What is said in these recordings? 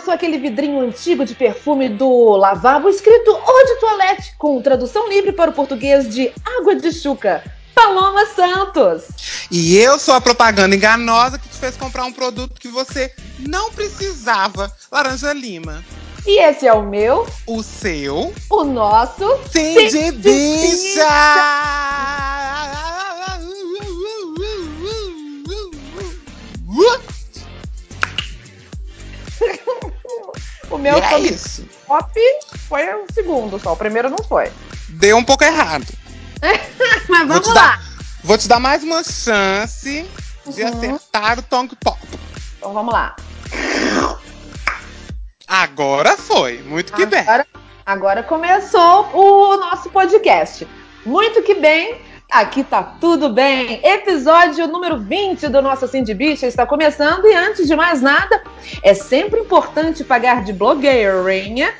sou aquele vidrinho antigo de perfume do lavabo escrito Eau de Toilette, com tradução livre para o português de água de chuca. Paloma Santos. E eu sou a propaganda enganosa que te fez comprar um produto que você não precisava. Laranja Lima. E esse é o meu. O seu. O nosso. Sim, de, de bicha! O meu é isso. top foi o segundo só. O primeiro não foi. Deu um pouco errado. Mas vamos vou lá. Dar, vou te dar mais uma chance de Uhum. acertar o Tongue Pop. Então vamos lá. Agora foi. Muito que bem. Agora, agora começou o nosso podcast. Muito que bem. Aqui tá tudo bem. Episódio número 20 do nosso Assim de Bicha está começando e antes de mais nada, é sempre importante pagar de blogueirinha,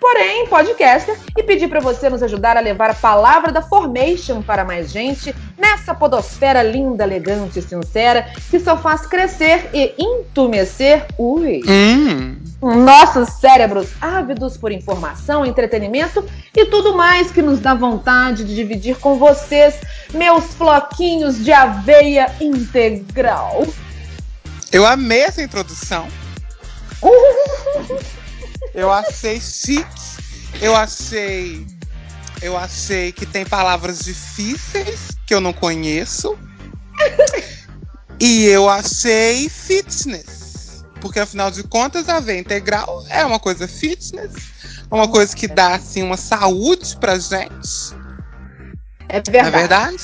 porém podcaster, e pedir para você nos ajudar a levar a palavra da Formation para mais gente nessa podosfera linda, elegante e sincera que só faz crescer e entumecer ui, Hum. nossos cérebros ávidos por informação, entretenimento e tudo mais que nos dá vontade de dividir com vocês, meus floquinhos de aveia integral. Eu amei essa introdução. Eu achei chique. Eu achei. Eu achei que tem palavras difíceis que eu não conheço. E eu achei fitness. Porque afinal de contas, a veia integral é uma coisa fitness, é uma coisa que dá assim uma saúde pra gente. É Não é verdade. verdade?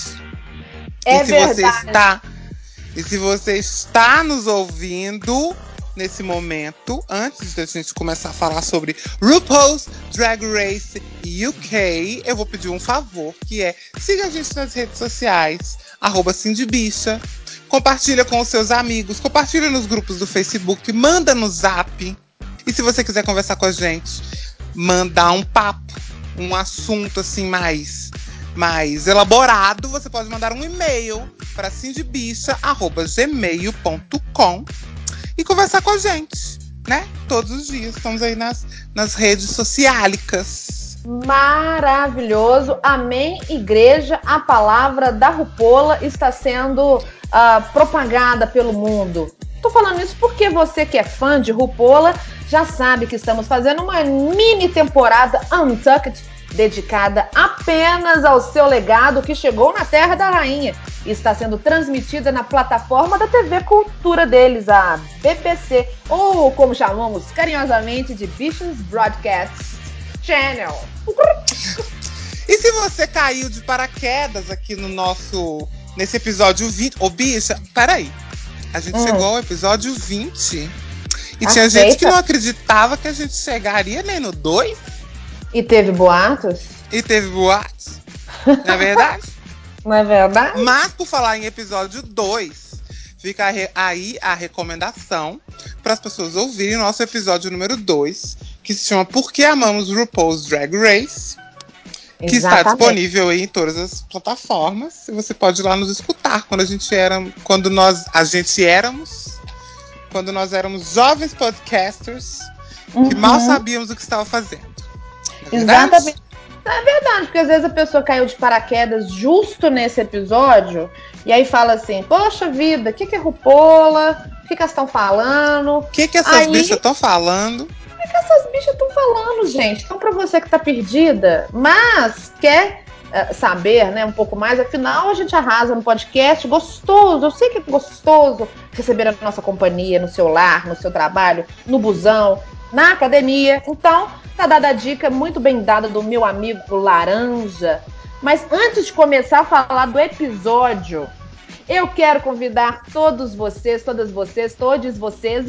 É e se verdade. você está e se você está nos ouvindo nesse momento, antes da gente começar a falar sobre RuPaul's Drag Race UK, eu vou pedir um favor, que é siga a gente nas redes sociais, arroba Cindybicha, compartilha com os seus amigos, compartilha nos grupos do Facebook, manda no Zap. E se você quiser conversar com a gente, mandar um papo, um assunto assim mais mais elaborado, você pode mandar um e-mail para cindybicha.gmail.com e conversar com a gente, né? Todos os dias. Estamos aí nas, nas redes sociálicas. Maravilhoso. Amém, igreja. A palavra da Rupola está sendo ah, propagada pelo mundo. Tô falando isso porque você que é fã de Rupola já sabe que estamos fazendo uma mini temporada Untucked dedicada apenas ao seu legado que chegou na Terra da Rainha e está sendo transmitida na plataforma da TV Cultura deles, a BBC, ou como chamamos carinhosamente de Bichos Broadcast Channel. E se você caiu de paraquedas aqui no nosso. nesse episódio 20. Ô, bicha, peraí. A gente Hum. chegou ao episódio 20. E tinha Aceita. gente que não acreditava que a gente chegaria nem no 2 E teve boatos? e teve boates. Não é verdade? Não é verdade? Mas por falar em episódio 2, fica aí a recomendação para as pessoas ouvirem o nosso episódio número 2, que se chama Por que Amamos RuPaul's Drag Race, que está Exatamente. disponível aí em todas as plataformas. E você pode ir lá nos escutar quando a gente era, quando nós a gente éramos, quando nós éramos jovens podcasters que mal Uhum. sabíamos o que estava fazendo. Exatamente. É verdade, porque às vezes a pessoa caiu de paraquedas justo nesse episódio e aí fala assim: Poxa vida, o que, que é Rupola? O que, que elas estão falando? O que, que essas Aí- bichas estão falando? O que essas bichas estão falando, gente? Então, pra você que tá perdida, mas quer eh, saber né, um pouco mais, afinal, a gente arrasa no podcast. Gostoso, eu sei que é gostoso receber a nossa companhia no seu lar, no seu trabalho, no busão, na academia. Então, tá dada a dica muito bem dada do meu amigo Laranja. Mas antes de começar a falar do episódio, eu quero convidar todos vocês, todas vocês, todos vocês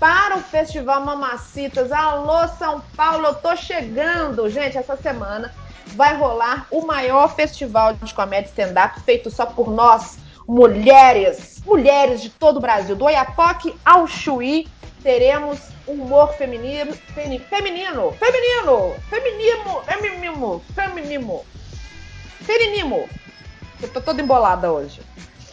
para o Festival Mamacitas. Alô, São Paulo, eu tô chegando. Gente, essa semana vai rolar o maior festival de comédia stand-up feito só por nós, mulheres, mulheres de todo o Brasil, do Oiapoque ao Chuí. Teremos humor feminino, femi- feminino, feminino, feminino, feminino, feminino, feminino. Eu tô toda embolada hoje.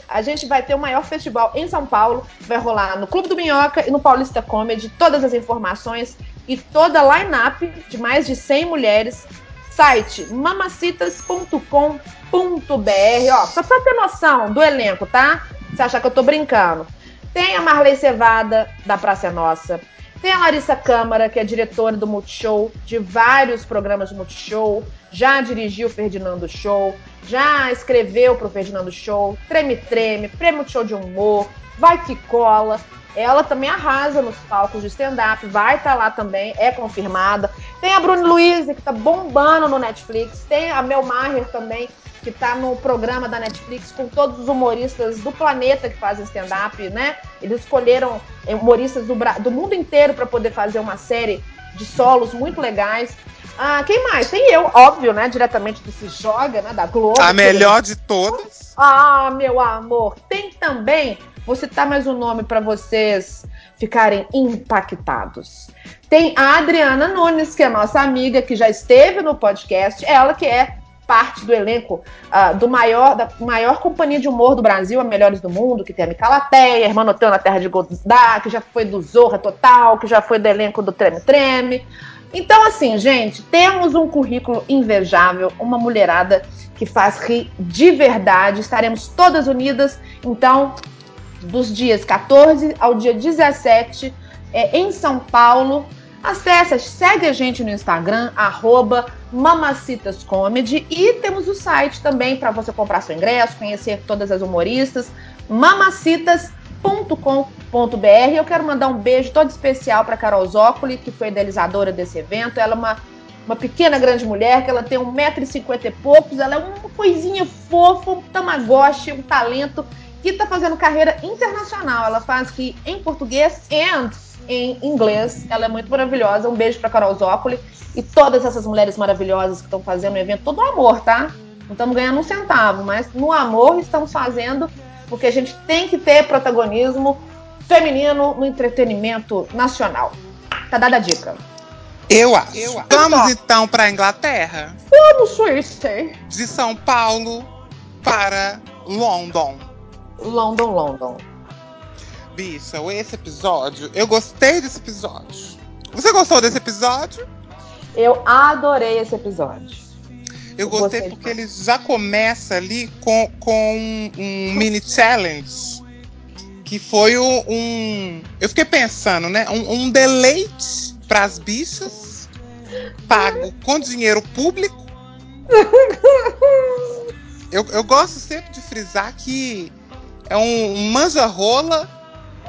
a gente vai ter o maior festival em São Paulo. Vai rolar no Clube do Minhoca e no Paulista Comedy. Todas as informações e toda a line-up de mais de 100 mulheres. Site mamacitas.com.br. Ó, só pra ter noção do elenco, tá? Você achar que eu tô brincando. Tem a Marley Cevada, da Praça Nossa. Tem a Larissa Câmara, que é diretora do Multishow, de vários programas de Multishow. Já dirigiu o Ferdinando Show, já escreveu pro Ferdinando Show, Treme Treme, Prêmio Show de Humor, Vai Que Cola. Ela também arrasa nos palcos de stand-up, vai estar tá lá também, é confirmada. Tem a Bruna Luiz, que tá bombando no Netflix. Tem a Mel Maher também, que está no programa da Netflix com todos os humoristas do planeta que fazem stand-up, né? Eles escolheram humoristas do, do mundo inteiro para poder fazer uma série de solos muito legais. Ah, quem mais? Tem eu, óbvio, né? Diretamente do Se Joga, né? Da Globo. A melhor de todas. Ah, meu amor. Tem também, vou citar mais um nome para vocês ficarem impactados. Tem a Adriana Nunes, que é nossa amiga, que já esteve no podcast. Ela que é parte do elenco uh, do maior, da maior companhia de humor do Brasil, a Melhores do Mundo, que tem a Micalateia, Notão na Terra de Godá, que já foi do Zorra Total, que já foi do elenco do Treme Treme. Então, assim, gente, temos um currículo invejável, uma mulherada que faz rir de verdade. Estaremos todas unidas, então, dos dias 14 ao dia 17, é, em São Paulo. Acesse, segue a gente no Instagram, arroba Mamacitas E temos o site também para você comprar seu ingresso, conhecer todas as humoristas, mamacitas.com.br. Eu quero mandar um beijo todo especial para Carol Zócoli, que foi idealizadora desse evento. Ela é uma, uma pequena grande mulher, que ela tem 1,50m e poucos, ela é uma coisinha fofa, um tamagotchi, um talento, que está fazendo carreira internacional. Ela faz aqui em português e em inglês. Ela é muito maravilhosa. Um beijo para Carol Zócoli e todas essas mulheres maravilhosas que estão fazendo o evento. Todo amor, tá? Não estamos ganhando um centavo, mas no amor estamos fazendo porque a gente tem que ter protagonismo feminino no entretenimento nacional. Tá dada a dica. Eu acho. Eu acho. Vamos então para Inglaterra? Vamos, Swifty. De São Paulo para London. London, London. Bicha, esse episódio, eu gostei desse episódio. Você gostou desse episódio? Eu adorei esse episódio. Eu gostei porque ele já começa ali com, com um, um mini challenge. Que foi um, um. Eu fiquei pensando, né? Um, um deleite para as bichas, pago com dinheiro público. Eu, eu gosto sempre de frisar que é um, um manja-rola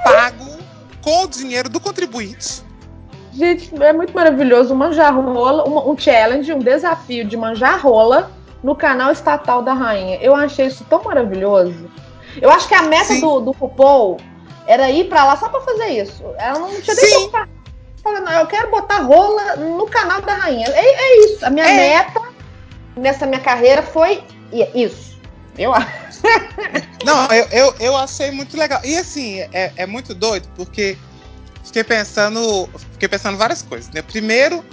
pago com o dinheiro do contribuinte. Gente, é muito maravilhoso. Manjar rola, um, um challenge, um desafio de manjar rola no canal estatal da rainha. Eu achei isso tão maravilhoso. Eu acho que a meta do, do RuPaul era ir para lá só para fazer isso. Ela não tinha nem pra... Falando, eu quero botar rola no canal da rainha. É, é isso. A minha é. meta nessa minha carreira foi isso. Eu acho. Não, eu, eu, eu achei muito legal. E assim, é, é muito doido, porque fiquei pensando. Fiquei pensando várias coisas, né? Primeiro,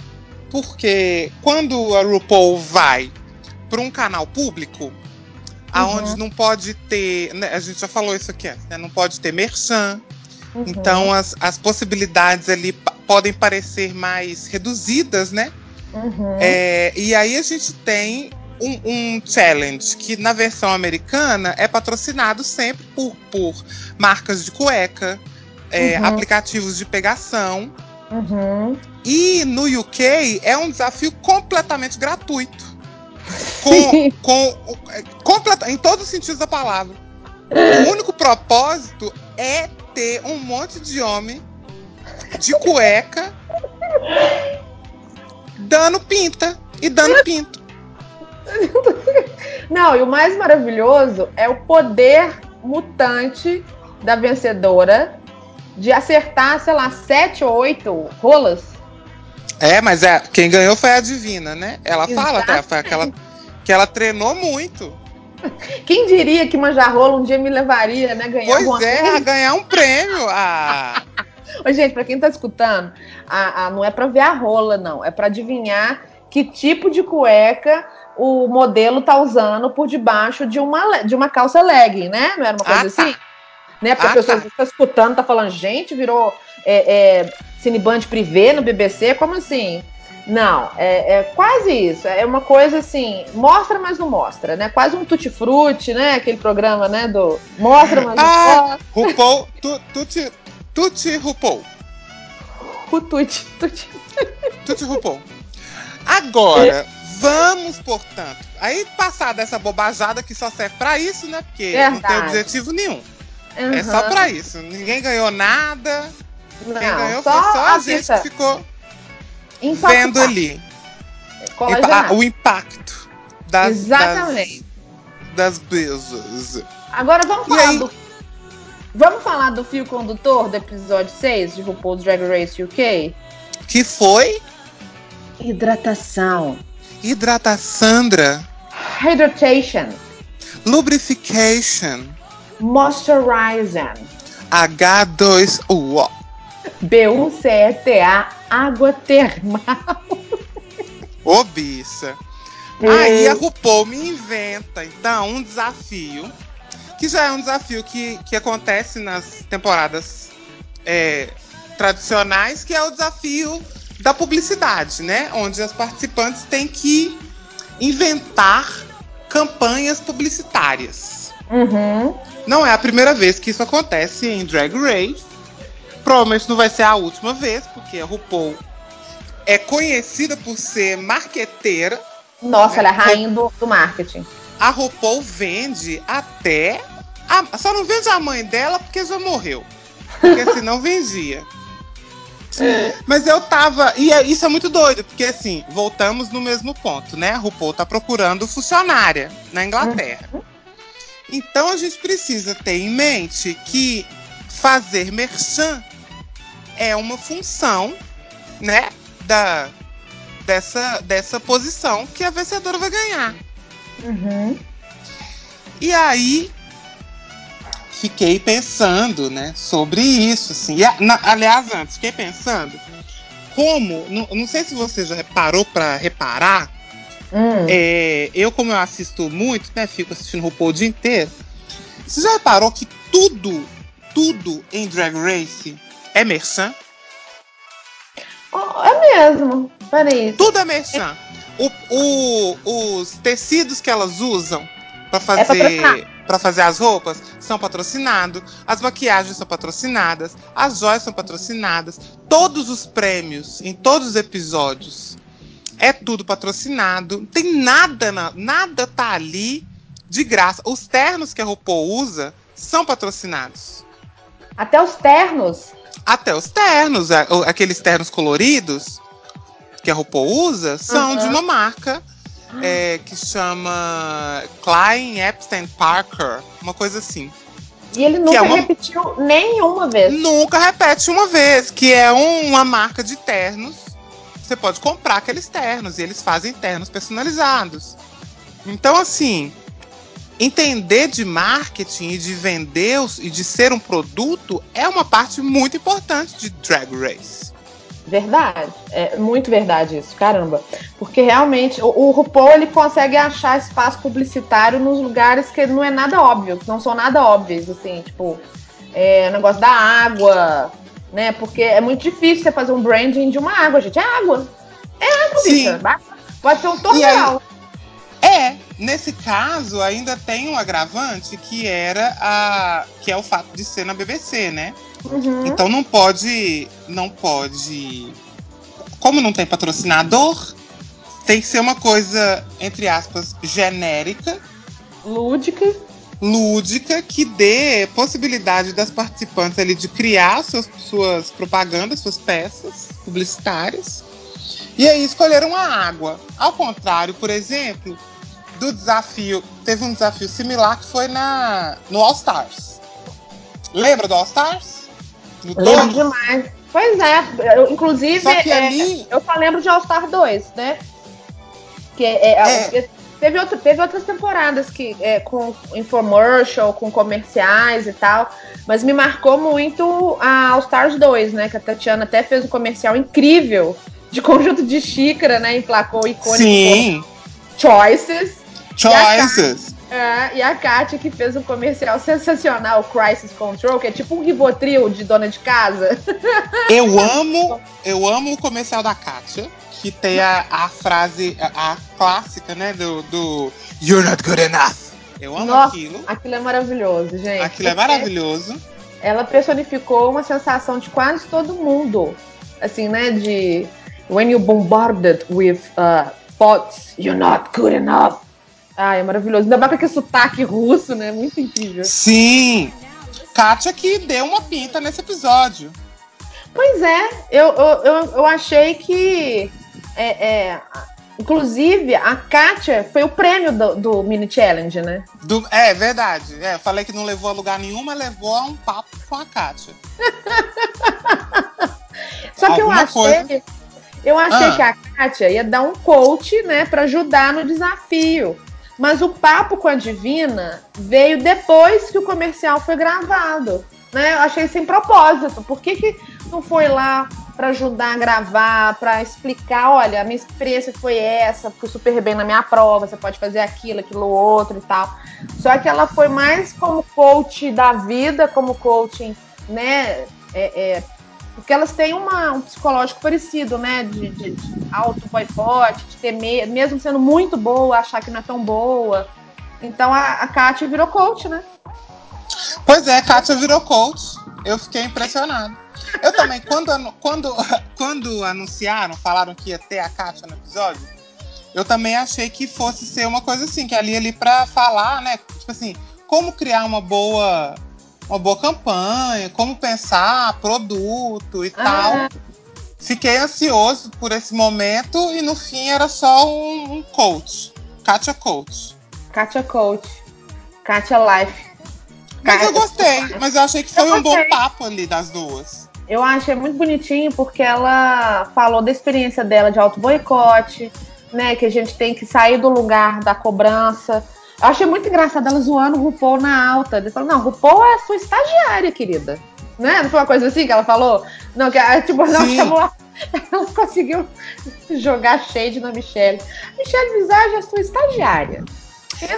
porque quando a RuPaul vai para um canal público, uhum. aonde não pode ter. Né, a gente já falou isso aqui né? Não pode ter merchan. Uhum. Então as, as possibilidades ali podem parecer mais reduzidas, né? Uhum. É, e aí a gente tem um, um, challenge que na versão americana é patrocinado sempre por, por marcas de cueca, é, uhum. aplicativos de pegação. Uhum. E no UK é um desafio completamente gratuito. Com, com, completa, em todos os sentidos da palavra. O único propósito é ter um monte de homem de cueca dando pinta e dando pinto. Não, e o mais maravilhoso é o poder mutante da vencedora de acertar, sei lá, sete ou oito rolas. É, mas é, quem ganhou foi a Divina, né? Ela Exatamente. fala até, foi aquela que ela treinou muito. Quem diria que manjar rola um dia me levaria, né? Ganhar pois é, coisa? a ganhar um prêmio. Ah. Ô, gente, pra quem tá escutando, a, a, não é pra ver a rola, não. É pra adivinhar que tipo de cueca o modelo tá usando por debaixo de uma, de uma calça legging, né? Não era uma coisa Ah, tá. assim? Né? Porque Ah, a pessoa tá. está escutando, tá falando, gente, virou é, é, Cineband privê no BBC, como assim? Não, é, é quase isso. É uma coisa assim, mostra, mas não mostra, né? Quase um tutti-frutti, né? Aquele programa, né? Do mostra, mas não Ah, mostra. RuPaul, tu, tuti, tuti RuPaul. O tutti, tutti. Tuti RuPaul. Agora, vamos, portanto. Aí, passar dessa bobajada que só serve pra isso, né? Porque não tem Verdade. objetivo nenhum. É só Aham. pra isso. Ninguém ganhou nada. Quem Não, ganhou só foi só a a gente que ficou vendo ali. Impa- o impacto das, Exatamente. das, das besas. Agora vamos falar aí? do. Vamos falar do fio condutor do episódio 6 de RuPaul's Drag Race UK? Que foi Hidratação. Hidrata Sandra, Hydration. lubrification, Moisturizing. H2O. B1CETA. Água termal. Ô, bicha. Aí a RuPaul me inventa, então, um desafio, que já é um desafio que, que acontece nas temporadas é, tradicionais, que é o desafio da publicidade, né? Onde as participantes têm que inventar campanhas publicitárias. Uhum. Não é a primeira vez que isso acontece em Drag Race. Provavelmente não vai ser a última vez, porque a RuPaul é conhecida por ser marqueteira. Nossa, ela é a rainha do, do marketing. A RuPaul vende até. a- só não vende a mãe dela porque já morreu. Porque senão vendia. Mas eu tava. E é- isso é muito doido, porque assim, voltamos no mesmo ponto, né? A RuPaul tá procurando funcionária na Inglaterra. Então a gente precisa ter em mente que fazer merchan é uma função, né? Da, dessa, dessa posição que a vencedora vai ganhar. Uhum. E aí fiquei pensando, né, sobre isso, assim. E, na- aliás, antes, fiquei pensando como, não, não sei se você já parou para reparar, Hum. é, eu como eu assisto muito, né, fico assistindo RuPaul o dia inteiro. Você já reparou que tudo, tudo em Drag Race é merchan? Oh, é mesmo. Peraí. Tudo é merchan. O, o- os tecidos que elas usam para fazer patrocinado. para fazer as roupas são patrocinados, as maquiagens são patrocinadas, as joias são patrocinadas, todos os prêmios em todos os episódios é tudo patrocinado. Não tem nada, na- nada tá ali de graça. Os ternos que a RuPaul usa são patrocinados. Até os ternos. Até os ternos, o- aqueles ternos coloridos que a RuPaul usa, são Uhum. de uma marca é, que chama Klein Epstein Parker, uma coisa assim. E ele nunca é uma- repetiu nenhuma vez. Nunca repete uma vez, que é um- uma marca de ternos. Você pode comprar aqueles ternos e eles fazem ternos personalizados. Então, assim, entender de marketing e de vender os- e de ser um produto é uma parte muito importante de Drag Race. Verdade. É muito verdade isso, caramba. Porque realmente o, o RuPaul ele consegue achar espaço publicitário nos lugares que não é nada óbvio, que não são nada óbvios, assim, tipo, é, o negócio da água, né? Porque é muito difícil você fazer um branding de uma água, gente. É água. É água, Sim. bicha. Pode ser um torneio. É, nesse caso ainda tem um agravante que era a que é o fato de ser na BBC, né? Uhum. Então não pode, não pode, como não tem patrocinador, tem que ser uma coisa entre aspas genérica, Lúdica. lúdica que dê possibilidade das participantes ali de criar suas, suas propagandas, suas peças publicitárias. E aí escolheram a água. Ao contrário, por exemplo, do desafio, teve um desafio similar que foi na no All Stars. Lembra do All Stars? No Lembro dois? demais. Pois é, eu, inclusive, é, eu só lembro de All Star 2, né? Que é, É. Teve, outro, teve outras temporadas que é, com infomercial, com comerciais e tal, mas me marcou muito a All Stars 2, né? Que a Tatiana até fez um comercial incrível de conjunto de xícara, né? Emplacou icônico Sim. Choices. Choices. É, e a Kátia que fez um comercial sensacional, Crisis Control, que é tipo um Rivotril de dona de casa. Eu amo, eu amo o comercial da Kátia, que tem a, a frase, a, a, clássica, né, do, do You're not good enough. Eu amo Nossa, aquilo. Aquilo é maravilhoso, gente. Aquilo é maravilhoso. Ela personificou uma sensação de quase todo mundo. Assim, né, de when you bombarded with uh, thoughts, you're not good enough ah, é maravilhoso. Ainda mais com aquele sotaque russo, né? Muito incrível. Sim! Kátia que deu uma pinta nesse episódio. Pois é, eu, eu, eu, eu achei que. É, é, inclusive, a Kátia foi o prêmio do, do Mini Challenge, né? Do, é verdade. É, falei que não levou a lugar nenhum, mas levou a um papo com a Kátia. Só que Alguma eu achei. Coisa... Eu achei ah. que a Kátia ia dar um coach, né, para ajudar no desafio. Mas o papo com a Divina veio depois que o comercial foi gravado. Né? Eu achei sem propósito. Por que, que não foi lá para ajudar a gravar, para explicar, olha, a minha experiência foi essa, fui super bem na minha prova, você pode fazer aquilo, aquilo outro e tal. Só que ela foi mais como coach da vida, como coaching, né, é, é, porque elas têm uma, um psicológico parecido, né? De, de, de auto-boicote, de ter medo, mesmo sendo muito boa, achar que não é tão boa. Então a, a Kátia virou coach, né? Pois é, a Kátia virou coach. Eu fiquei impressionado. Eu também, quando, quando, quando anunciaram, falaram que ia ter a Kátia no episódio, eu também achei que fosse ser uma coisa assim, que ali ali para falar, né? Tipo assim, como criar uma boa uma boa campanha, como pensar produto e ah. tal. Fiquei ansioso por esse momento e no fim era só um, um coach. Katia Coach. Katia Coach. Katia Life. Mas eu gostei, mas eu achei que foi um bom papo ali das duas. Eu achei muito bonitinho porque ela falou da experiência dela de auto boicote, né? Que a gente tem que sair do lugar da cobrança eu achei muito engraçado ela zoando o RuPaul na alta. Ele falou, não, RuPaul é a sua estagiária, querida. Né? Não foi uma coisa assim que ela falou? Não, que tipo, não chamou. Ela conseguiu jogar shade na Michelle. Michelle Visage é sua estagiária.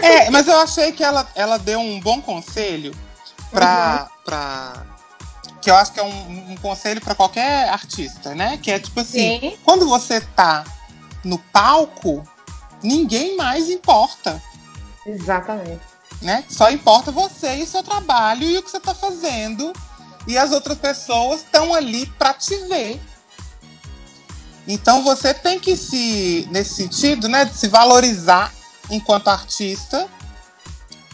É, mas eu achei que ela, ela deu um bom conselho pra. Uhum. pra que eu acho que é um, um conselho para qualquer artista, né? Que é tipo assim: Sim. quando você tá no palco, ninguém mais importa. Exatamente. Né? Só importa você e o seu trabalho e o que você está fazendo. E as outras pessoas estão ali para te ver. Então você tem que se, nesse sentido, né, de se valorizar enquanto artista.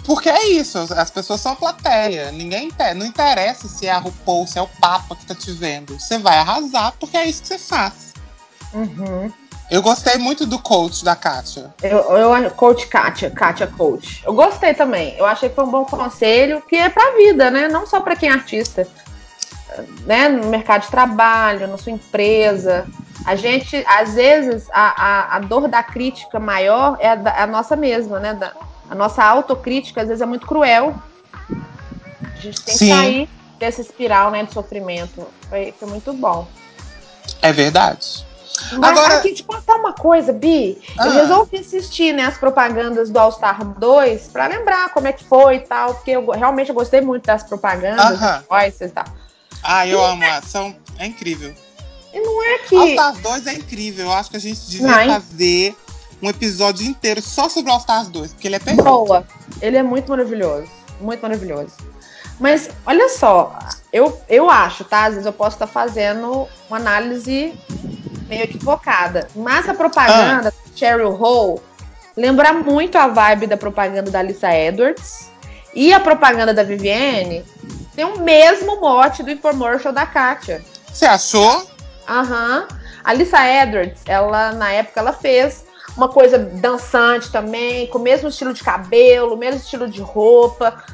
Porque é isso, as pessoas são plateia. Ninguém não interessa se é a RuPaul, se é o Papa que tá te vendo. Você vai arrasar porque é isso que você faz. Uhum. Eu gostei muito do coach da Kátia. Eu, eu coach Kátia, Kátia coach. Eu gostei também. Eu achei que foi um bom conselho, que é pra vida, né? Não só para quem é artista. Né? No mercado de trabalho, na sua empresa. A gente, às vezes, a, a, a dor da crítica maior é a, da, a nossa mesma, né? Da, a nossa autocrítica, às vezes, é muito cruel. A gente tem Sim. que sair dessa espiral né, de sofrimento. Foi, foi muito bom. É verdade. Mas Agora... aqui, te contar uma coisa, Bi. Ah. Eu resolvi assistir né, as propagandas do All Star 2 pra lembrar como é que foi e tal, porque eu realmente eu gostei muito das propagandas, uh -huh. e tal. Ah, eu e amo, é... são... é incrível. E não é que. All Stars 2 é incrível. Eu acho que a gente devia não, fazer um episódio inteiro só sobre All Stars 2, porque ele é perfeito. Boa. Ele é muito maravilhoso. Muito maravilhoso. Mas olha só, eu, eu acho, tá? Às vezes eu posso estar fazendo uma análise meio equivocada. Mas a propaganda ah. Cheryl Hole lembra muito a vibe da propaganda da Lisa Edwards. E a propaganda da Vivienne tem o mesmo mote do infomercial da Katia. Você achou? Aham. Uhum. A Lisa Edwards, ela na época ela fez uma coisa dançante também, com o mesmo estilo de cabelo, o mesmo estilo de roupa.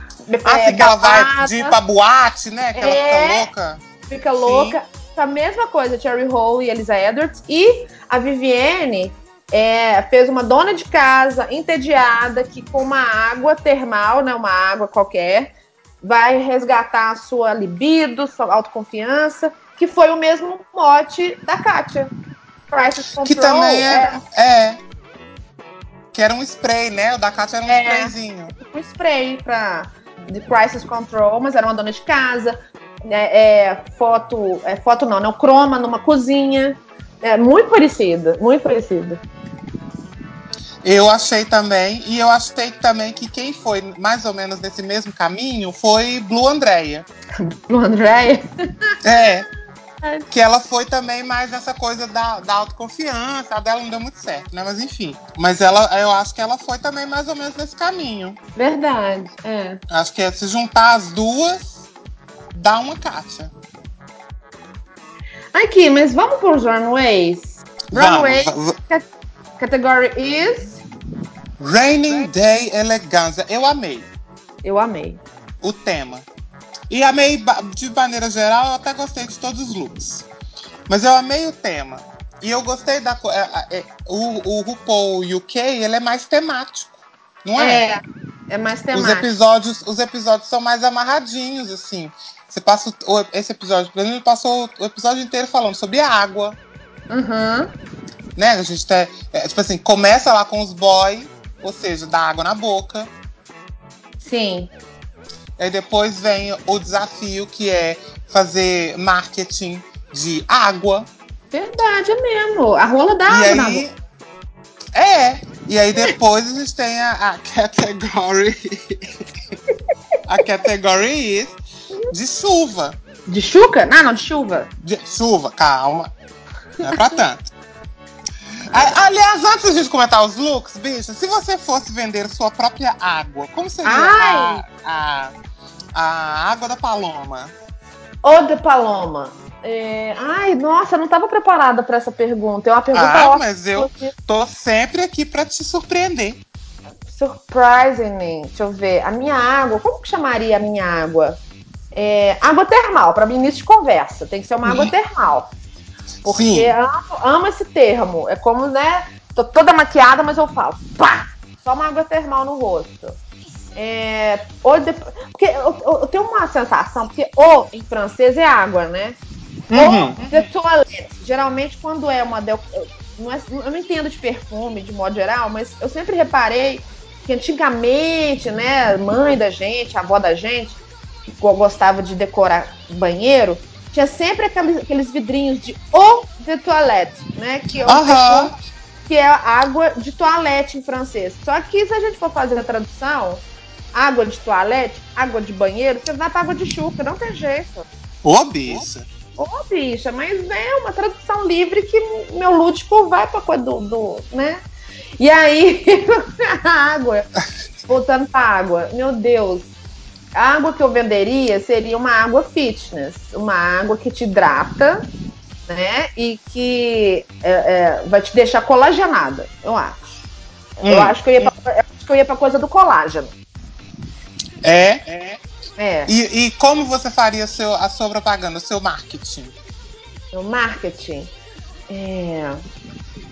Ah, é, que ela vai de ir pra boate, né? Que é, ela fica louca. Fica louca a mesma coisa, Cherry Hole e Elisa Edwards. E a Vivienne é, fez uma dona de casa entediada que com uma água termal, né, uma água qualquer, vai resgatar a sua libido, sua autoconfiança, que foi o mesmo mote da Kátia. Crisis Control. Que também é, é, é. Que era um spray, né? O da Kátia era um É. sprayzinho. um spray pra, de crisis control, mas era uma dona de casa. É, é, foto, é, foto não, não, croma numa cozinha. É muito parecida, muito parecida. Eu achei também, e eu achei também que quem foi mais ou menos nesse mesmo caminho foi Blue Andrea. Pro André. É. Que ela foi também mais essa coisa da, da autoconfiança. A dela não deu muito certo, né? Mas enfim. Mas ela, eu acho que ela foi também mais ou menos nesse caminho. Verdade, é. Acho que é se juntar as duas, dá uma Kátia. Aqui, mas vamos para os runways? Vamos, Runway, va- va- cat- category is. Raining Day Elegância. Eu amei Eu amei. o tema. E amei, de maneira geral, eu até gostei de todos os looks. Mas eu amei o tema. E eu gostei da. é- é- o, o RuPaul UK, ele é mais temático. Não é? É, é mais Os temático. episódios, os episódios são mais amarradinhos, assim. Você passa o- esse episódio, por exemplo, passou o episódio inteiro falando sobre água, Uhum. né? A gente tá, é, tipo assim, começa lá com os boys, ou seja, dá água na boca. Sim. Aí depois vem o desafio que é fazer marketing de água. Verdade, é mesmo. A rola da água e na aí. É. E aí depois a gente tem a, a category. a category is de chuva. De chuca? Não, não, de chuva. De- chuva, calma. Não é pra tanto. Aliás, antes de comentar os looks, bicha, se você fosse vender sua própria água, como seria a, a, a água da paloma? Ô, de Paloma. É, Ai, nossa, eu não estava preparada para essa pergunta. É uma pergunta Ah, ótima. mas eu tô sempre aqui pra te surpreender. Surprising me. Deixa eu ver. A minha água, como que chamaria a minha água? É, água termal, para mim, início de conversa. Tem que ser uma água termal. Porque amo, amo esse termo. É como, né? Tô toda maquiada, mas eu falo, pá! Só uma água termal no rosto. É, ou de- porque eu, eu- eu tenho uma sensação, porque o em francês é água, né? Uhum. Ou de toilette. Geralmente, quando é uma. del- não é- eu não entendo de perfume de modo geral, mas eu sempre reparei que antigamente, né, mãe da gente, avó da gente, gostava de decorar banheiro, tinha sempre aqueles, aqueles vidrinhos de eau de toilette, né? Que é, perfume- que é água de toilette em francês. Só que se a gente for fazer a tradução, água de toilette, água de banheiro, você vai pra água de chuca, não tem jeito. Ô, bicha. Ô, bicha, mas é uma tradução livre que meu lúdico vai pra coisa do, do né? E aí, a água, voltando pra água, meu Deus, a água que eu venderia seria uma água fitness, uma água que te hidrata, né? E que é, é, vai te deixar colagenada, eu acho. Eu Hum. acho que eu ia pra, eu acho que eu ia pra coisa do colágeno. É. É, E, e como você faria seu, a sua propaganda, o seu marketing? no marketing. É,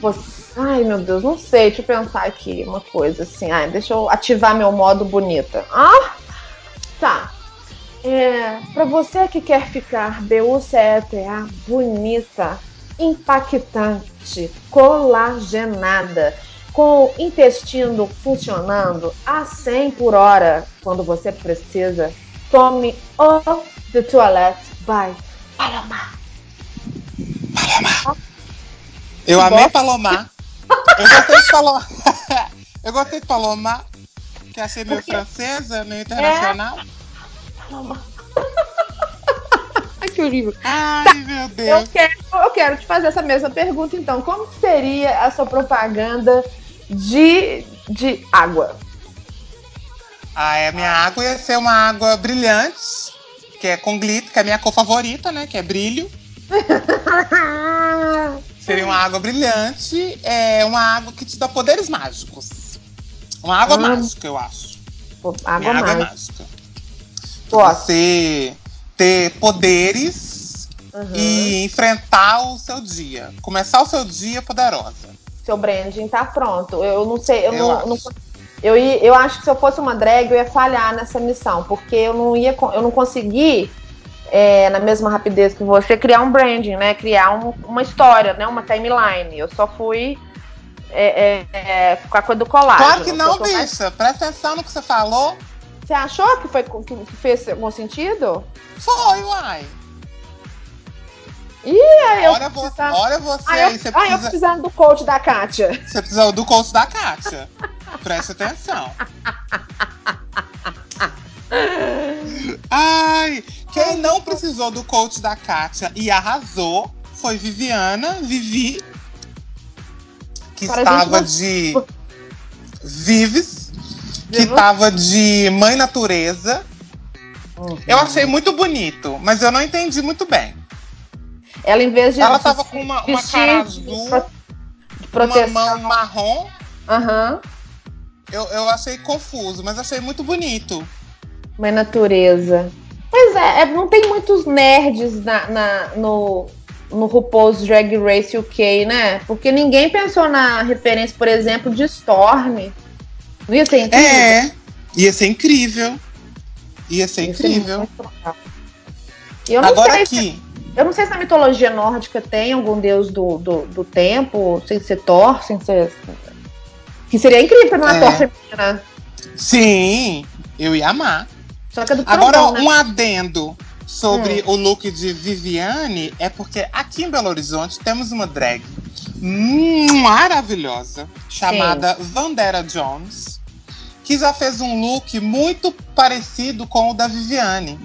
você- ai, meu Deus, não sei. Deixa eu pensar aqui uma coisa assim. Ai, deixa eu ativar meu modo bonita. Ah, tá. É, para você que quer ficar B-U-C-E-T-A bonita, impactante, colagenada, com o intestino funcionando a 100 por hora quando você precisa, tome o The Toilette by Paloma. Eu Que amei. Palomar. Eu gostei de Palomar. Eu gostei de Palomar, que achei meio Porque- francesa, meio internacional. Paloma. Ai, que horrível. Ai, meu Eu Deus. quero, eu quero te fazer essa mesma pergunta, então. Como seria a sua propaganda de, de água? Ah, é, a minha água ia ser uma água brilhante, que é com glitter, que é a minha cor favorita, né? Que é brilho. Seria uma água brilhante, é uma água que te dá poderes mágicos. Uma água mágica, eu acho. Pô, água água mágica. mágica. Gosto. Você ter poderes Uhum. e enfrentar o seu dia. Começar o seu dia poderosa. Seu branding tá pronto. Eu não sei, eu, Eu não, acho. não- eu, eu acho que se eu fosse uma drag, eu ia falhar nessa missão, porque eu não ia, eu não consegui, é, na mesma rapidez que você, criar um branding, né? Criar um- uma história, né? Uma timeline. Eu só fui é, é, é, com a coisa do colágeno. Claro que não, Eu tô mais- bicha. Presta atenção no que você falou. Você achou que, foi, que fez algum sentido? Foi, uai. Ih, aí eu Olha, vo precisava- olha você Ah, eu, aí. Você ah, eu precisa, precisando do coach da Kátia. você precisa do coach da Kátia. Presta atenção. Ai, quem não precisou do coach da Kátia e arrasou foi Viviana, Vivi, que Para estava gente de Vives, que estava de Mãe Natureza. Eu Uhum. achei muito bonito, mas eu não entendi muito bem. Ela, em vez de. Ela de tava se com uma, uma cara azul, de uma proteção. mão marrom. Aham. Eu, eu achei confuso, mas achei muito bonito. Mãe natureza. Pois é, é, não tem muitos nerds na, na- no, no RuPaul's Drag Race UK, né? Porque ninguém pensou na referência, por exemplo, de Storm. Não ia ser incrível? É, ia ser incrível. Ia ser Ia ser incrível. não Agora sei se- aqui, Eu não sei se na mitologia nórdica tem algum deus do, do, do tempo, sem ser Thor, sem ser. Que seria incrível pra uma É. Thor feminina. sim, eu ia amar. Só que é do Agora, né? um adendo sobre Hum. o look de Viviane é porque aqui em Belo Horizonte temos uma drag hum, maravilhosa chamada Vandera Jones, que já fez um look muito parecido com o da Viviane.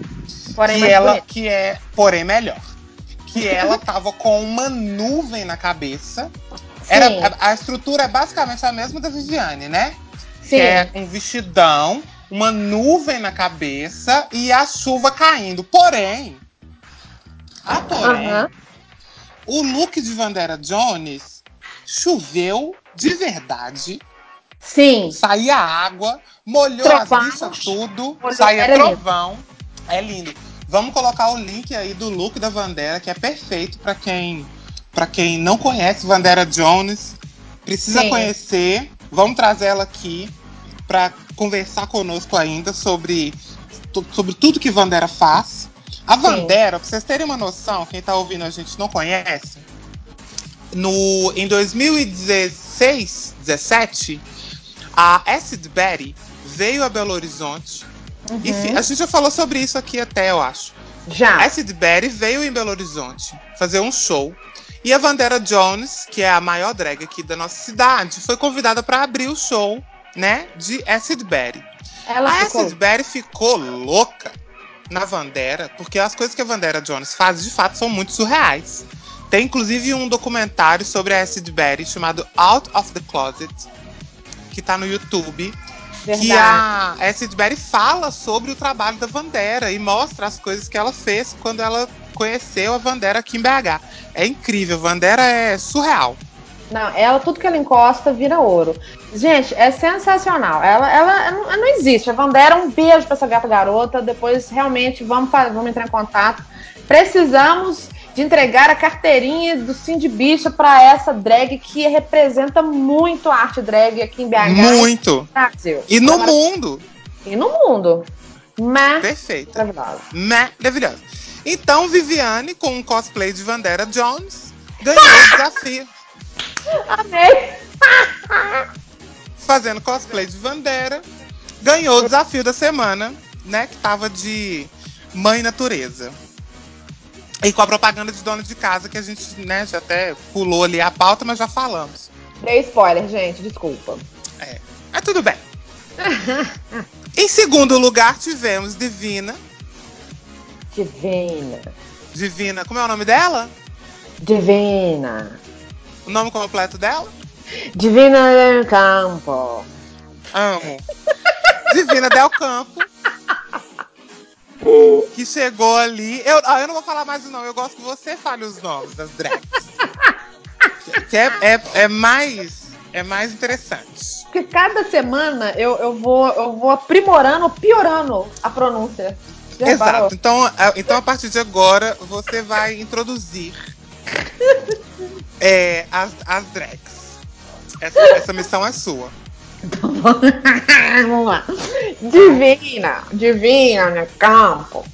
Porém, que ela bonito. que é, porém melhor. Que ela tava com uma nuvem na cabeça. Era, Sim, a, a estrutura é basicamente a mesma da Viviane, né? sim. Que é um vestidão, uma nuvem na cabeça e a chuva caindo. Porém, a porém, o look de Vandera Jones choveu de verdade. Sim. Saía água, molhou Trovão. as bichas tudo, Molhou, saía era lindo. trovão. É lindo. Vamos colocar o link aí do look da Vandera, que é perfeito pra quem para quem não conhece Vandera Jones, precisa Sim. conhecer. Vamos trazer ela aqui pra conversar conosco ainda sobre sobre tudo que Vandera faz. A Vandera, pra vocês terem uma noção, quem tá ouvindo a gente não conhece, no, em 2016, 17, a Acid Betty veio a Belo Horizonte. Uhum. E a gente já falou sobre isso aqui até, eu acho. Já. A Acid Betty veio em Belo Horizonte fazer um show. E a Vandera Jones, que é a maior drag aqui da nossa cidade, foi convidada para abrir o show, né, de Acid Betty. Ela A ficou. Acid Betty ficou louca na Vandera, porque as coisas que a Vandera Jones faz, de fato, são muito surreais. Tem inclusive um documentário sobre a Acid Betty chamado Out of the Closet, que tá no YouTube, que Verdade. a Acid Betty fala sobre o trabalho da Vandera e mostra as coisas que ela fez quando ela conheceu a Vandera aqui em BH. É incrível, Vandera é surreal. Não, ela, tudo que ela encosta vira ouro. Gente, é sensacional. Ela, ela não, não existe. A Vandera, um beijo pra essa gata garota. Depois, realmente, vamos, vamos entrar em contato. Precisamos de entregar a carteirinha do Cindy Bicha pra essa drag que representa muito a arte drag aqui em BH Muito. Brasil. E no Ela mundo. E no mundo. Mas, Perfeito. maravilhosa. Maravilhosa. Então, Viviane, com um cosplay de Vandera Jones, ganhou o desafio. Amei. Fazendo cosplay de Vandera, ganhou o desafio da semana, né? Que tava de Mãe Natureza. E com a propaganda de dona de casa, que a gente, né, já até pulou ali a pauta, mas já falamos. Dei spoiler, gente. Desculpa. Mas tudo bem. em segundo lugar, tivemos Divina. Divina. Divina, como é o nome dela? Divina. O nome completo dela? Divina del Campo. Amo. Divina Del Campo. Que chegou ali. Eu, ah, eu não vou falar mais o nome, eu gosto que você fale os nomes das drags. Que é, é, é mais. É mais interessante. Porque cada semana eu, eu, vou, eu vou aprimorando, piorando a pronúncia. Já? Exato. Então, a- então, a partir de agora, você vai introduzir é, as, as drags. Essa, essa missão é sua. Vamos lá. Divina, divina no campo.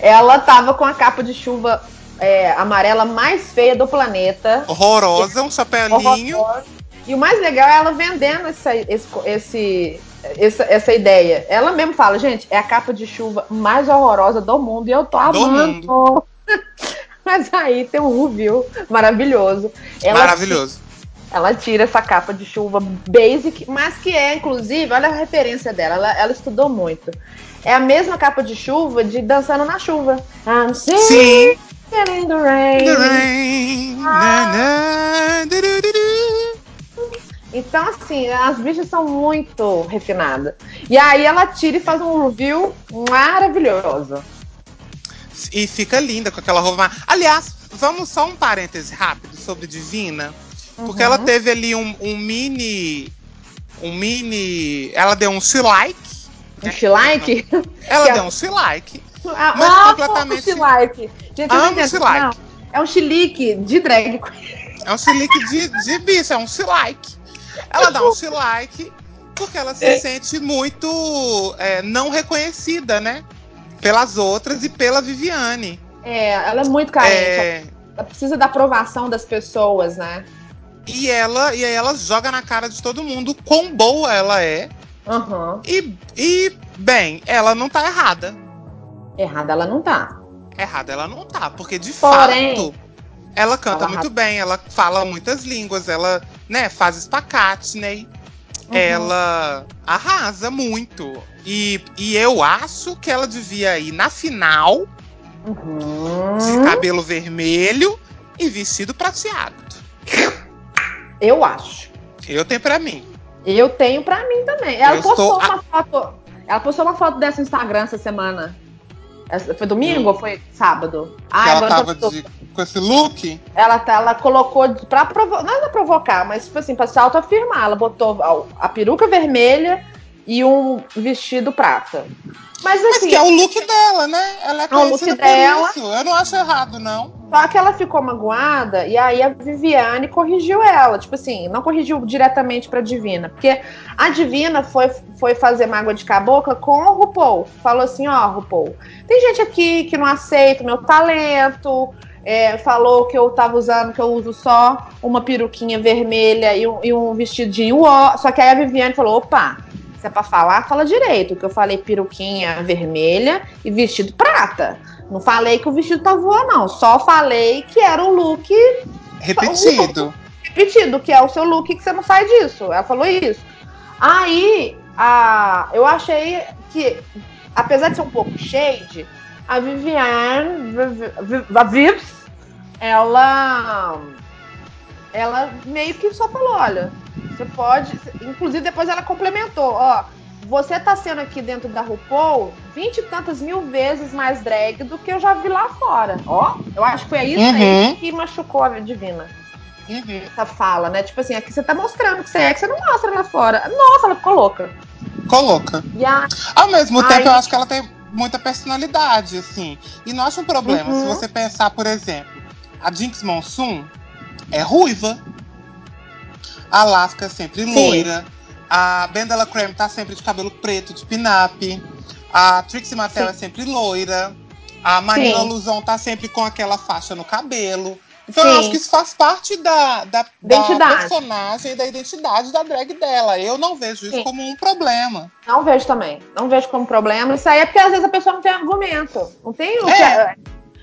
Ela tava com a capa de chuva é, amarela mais feia do planeta. Horrorosa, um. Horrorosa. E o mais legal é ela vendendo essa, esse, esse, essa, essa ideia. Ela mesmo fala, gente, é a capa de chuva mais horrorosa do mundo e eu tô amando. Mas aí tem um review maravilhoso. Ela Maravilhoso. Ela tira essa capa de chuva basic, mas que é, inclusive, olha a referência dela, ela, ela estudou muito. É a mesma capa de chuva de Dançando na Chuva. I'm Sim. in the rain. The rain, na, na, du, du, du, du. Então, assim, as bichas são muito refinadas. E aí ela tira e faz um review maravilhoso. E fica linda com aquela roupa. Aliás, vamos só um parêntese rápido sobre Divina. Porque Uhum. ela teve ali um, um mini. Um mini. Ela deu um she-like. Um like? Ela Que deu um she-like. Ah, Mas amo completamente- um like. Gente, eu Amo entendo. she-like. Não, é um chilique de drag. É um she-like de, de bicho, é um she-like. Ela dá um she-like porque ela se sente muito é, não reconhecida, né? Pelas outras e pela Viviane. É, ela é muito carente. É, Ela precisa da aprovação das pessoas, né? E ela e aí ela joga na cara de todo mundo quão boa ela é. Aham. E, e bem, ela não tá errada. Errada ela não tá. Errada ela não tá, porque de Porém, fato ela canta ela muito bem, ela fala muitas línguas, ela, né, faz espacate, né? Uhum. Ela arrasa muito. E, e eu acho que ela devia ir na final de Uhum. cabelo vermelho e vestido prateado. Eu acho. Eu tenho pra mim. Eu tenho pra mim também. Ela Eu postou uma foto. Ela postou uma foto dessa no Instagram essa semana. Foi domingo ou foi sábado? Ah, ela tava tô- de- com esse look. ela, tá, ela colocou pra provocar, não é pra provocar, mas tipo assim, pra se autoafirmar. Ela botou a, a peruca vermelha e um vestido prata. Mas Mas assim, que é o look dela, né? Ela é É o look dela. isso. Eu não acho errado, não. só que ela ficou magoada e aí a Viviane corrigiu ela. Tipo assim, não corrigiu diretamente pra Divina. Porque a Divina foi, foi fazer mágoa de cabocla com o RuPaul. Falou assim: ó, RuPaul, tem gente aqui que não aceita o meu talento. é, falou que eu tava usando, que eu uso só uma peruquinha vermelha e um, e um vestidinho ó. Só que aí a Viviane falou: opa, se é pra falar, fala direito. Que eu falei peruquinha vermelha e vestido prata. Não falei que o vestido tá voando, não. Só falei que era um look Repetido. repetido, que é o seu look que você não sai disso. Ela falou isso. Aí, a, eu achei que, apesar de ser um pouco shade, a Viviane, Viv- Viv- a Vips, ela, ela meio que só falou, olha, você pode, inclusive depois ela complementou, ó, você tá sendo aqui dentro da RuPaul vinte e tantas mil vezes mais drag do que eu já vi lá fora. Ó, eu acho que foi isso aí Uhum. que machucou a Divina Uhum. essa fala, né? Tipo assim, aqui você tá mostrando que você é, que você não mostra lá fora. Nossa, ela ficou louca. Coloca. E a, Ao mesmo tempo, eu acho que ela tem muita personalidade, assim. E não acho um problema. Uhum. Se você pensar, por exemplo, a Jinx Monsoon é ruiva. A Alaska é sempre Sim. loira. A Bendela Creme tá sempre de cabelo preto, de pin-up. A Trixie Mattel Sim. é sempre loira. A Marina Sim. Luzon tá sempre com aquela faixa no cabelo. Então eu Sim. acho que isso faz parte da, da, da personagem e da identidade da drag dela. Eu não vejo isso Sim. como um problema. não vejo também. Não vejo como problema. Isso aí é porque às vezes a pessoa não tem argumento. Não tem o É. que.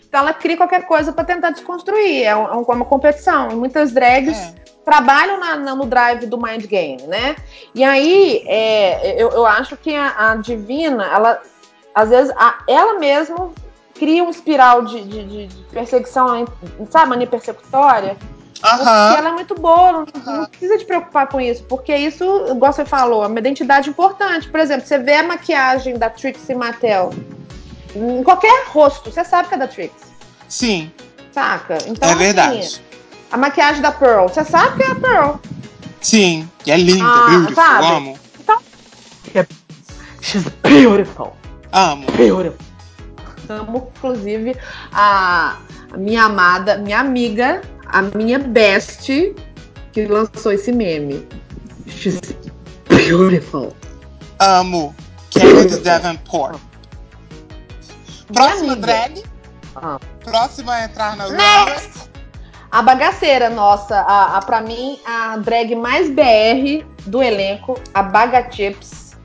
Então ela cria qualquer coisa pra tentar desconstruir. É, um- é uma competição. E muitas drags É. trabalham na- na- no drive do mind game, né? E aí, é, eu, eu acho que a, a Divina, ela, às vezes, a- ela mesma cria um espiral de, de- de- perseguição, sabe, mania persecutória, porque Aham. ela é muito boa, não, não precisa te preocupar com isso, porque isso, igual você falou, é uma identidade importante. Por exemplo, você vê a maquiagem da Trixie Mattel em qualquer rosto, você sabe que é da Trixie, Sim, saca? Então, é assim, verdade. A maquiagem da Pearl, você sabe que é a Pearl. Sim, é linda, Ah, beautiful, sabe? amo. She's beautiful. Amo. Beautiful. Amo, inclusive, a, a minha amada, minha amiga, a minha best, que lançou esse meme. She's beautiful. Amo. Kennedy Davenport. Próxima drag. Ah. Próxima a entrar na. Next! A bagaceira nossa, a, a, pra mim, a drag mais BR do elenco, a Baga Chips.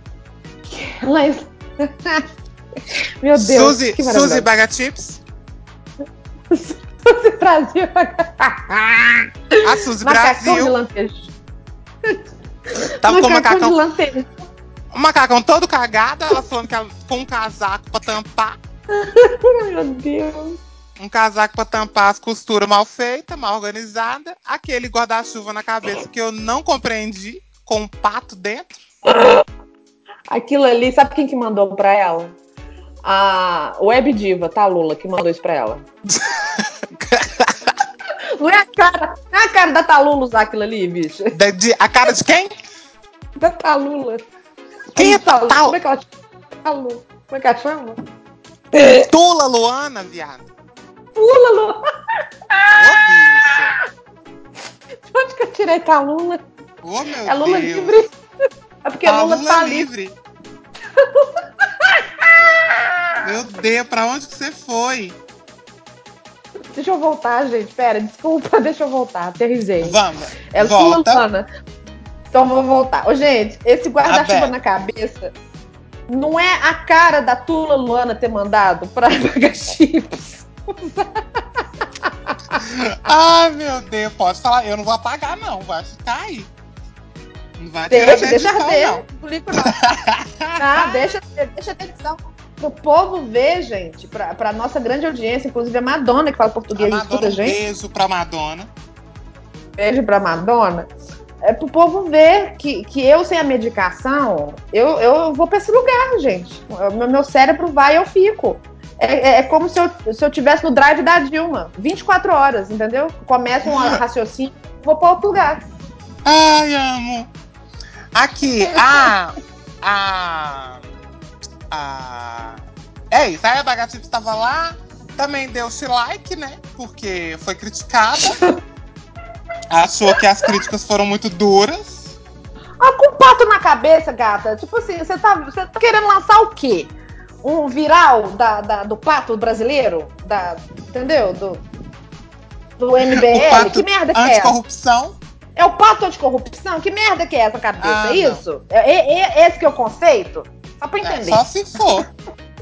Ela... É- Meu Deus. Suzy, que Suzy Baga Chips? Suzy Brasil. A Suzy Macacão Brasil. de. Tava com o macacão de macacão, lampejo. o macacão todo cagado, ela falando que ela com um casaco pra tampar. Meu Deus. Um casaco pra tampar as costuras mal feitas, mal organizada. Aquele guarda-chuva na cabeça que eu não compreendi, com um pato dentro. Aquilo ali, sabe quem que mandou pra ela? A Web Diva, tá, Lula, que mandou isso pra ela. Não é a cara, não é a cara da Talula usar aquilo ali, bicho. Da- de- a cara de quem? Da Talula. Quem é Talula? Tal? Como é que ela chama? Talula. Como é que ela chama? Tula Luana, viado. Lula, Lula. Ô, bicha. De onde que eu tirei Talula? Ô, meu É Lula Deus. livre. É porque Tá Lula Lula tá ali. livre. Meu Deus, pra onde que você foi? Deixa eu voltar, gente. Pera, desculpa, deixa eu voltar. Aterrisei. Vamos. É Lula volta. Luana. Então vou voltar. Ô, gente, esse guarda-chuva na cabeça não é a cara da Tula Luana ter mandado pra pagar chips. Ai, meu Deus, pode falar. Eu não vou apagar, não. Vai ficar aí. Não vai Deixa, deixa edição, não. Não publico, não. Tá, deixa, deixa a edição. Pro povo ver, gente, pra, pra nossa grande audiência, inclusive a Madonna, que fala A português, escuta Madonna, a um gente. beijo pra Madonna. beijo pra Madonna, é pro povo ver que, que eu sem a medicação, eu, eu vou pra esse lugar, gente. O meu, meu cérebro vai e eu fico. É, é- é como se eu, se eu tivesse no drive da Dilma, 24 horas, entendeu? Começa um raciocínio, vou pra outro lugar. Ai, amo. Aqui, a. A. A. É isso, aí a Bagatips estava lá, também deu-se like, né? Porque foi criticada. Achou que as críticas foram muito duras. Ah, com o pato na cabeça, gata. Tipo assim, você tá, você tá querendo lançar o quê? Um viral da, da- do pato brasileiro? Da, entendeu? Do, do MBL? Pato que merda que é essa? Anticorrupção. É o pato anticorrupção? Que merda que é essa cabeça? Ah, é isso? É, é- é esse que é o conceito? Só pra É, entender. só se for.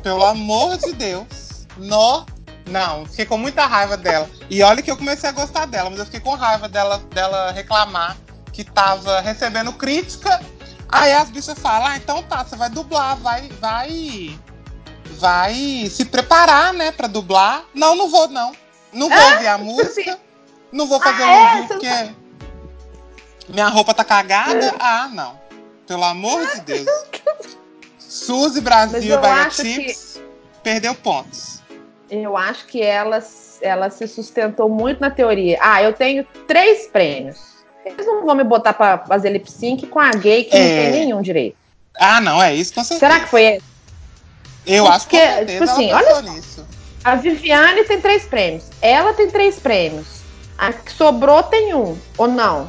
Pelo amor de Deus. No. Não, fiquei com muita raiva dela. E olha que eu comecei a gostar dela, mas eu fiquei com raiva dela, dela reclamar que tava recebendo crítica. Aí as bichas falam, ah, então tá, você vai dublar, vai, vai. Vai se preparar, né, pra dublar. Não, não vou, não. Não vou ouvir a música. Não vou fazer Ah, um é? não porque minha roupa tá cagada. Ah, não. Pelo amor de Deus. Suzy Brasil acho que- perdeu pontos. Eu acho que ela, ela se sustentou muito na teoria. Ah, eu tenho três prêmios. Eles não vão me botar pra fazer lip sync com a gay que não É. tem nenhum direito. Ah, não, é isso com certeza. Será que foi esse? Eu acho que com Porque, tipo assim, ela olha nisso. A Viviane tem três prêmios. Ela tem três prêmios. A que sobrou tem um, ou não?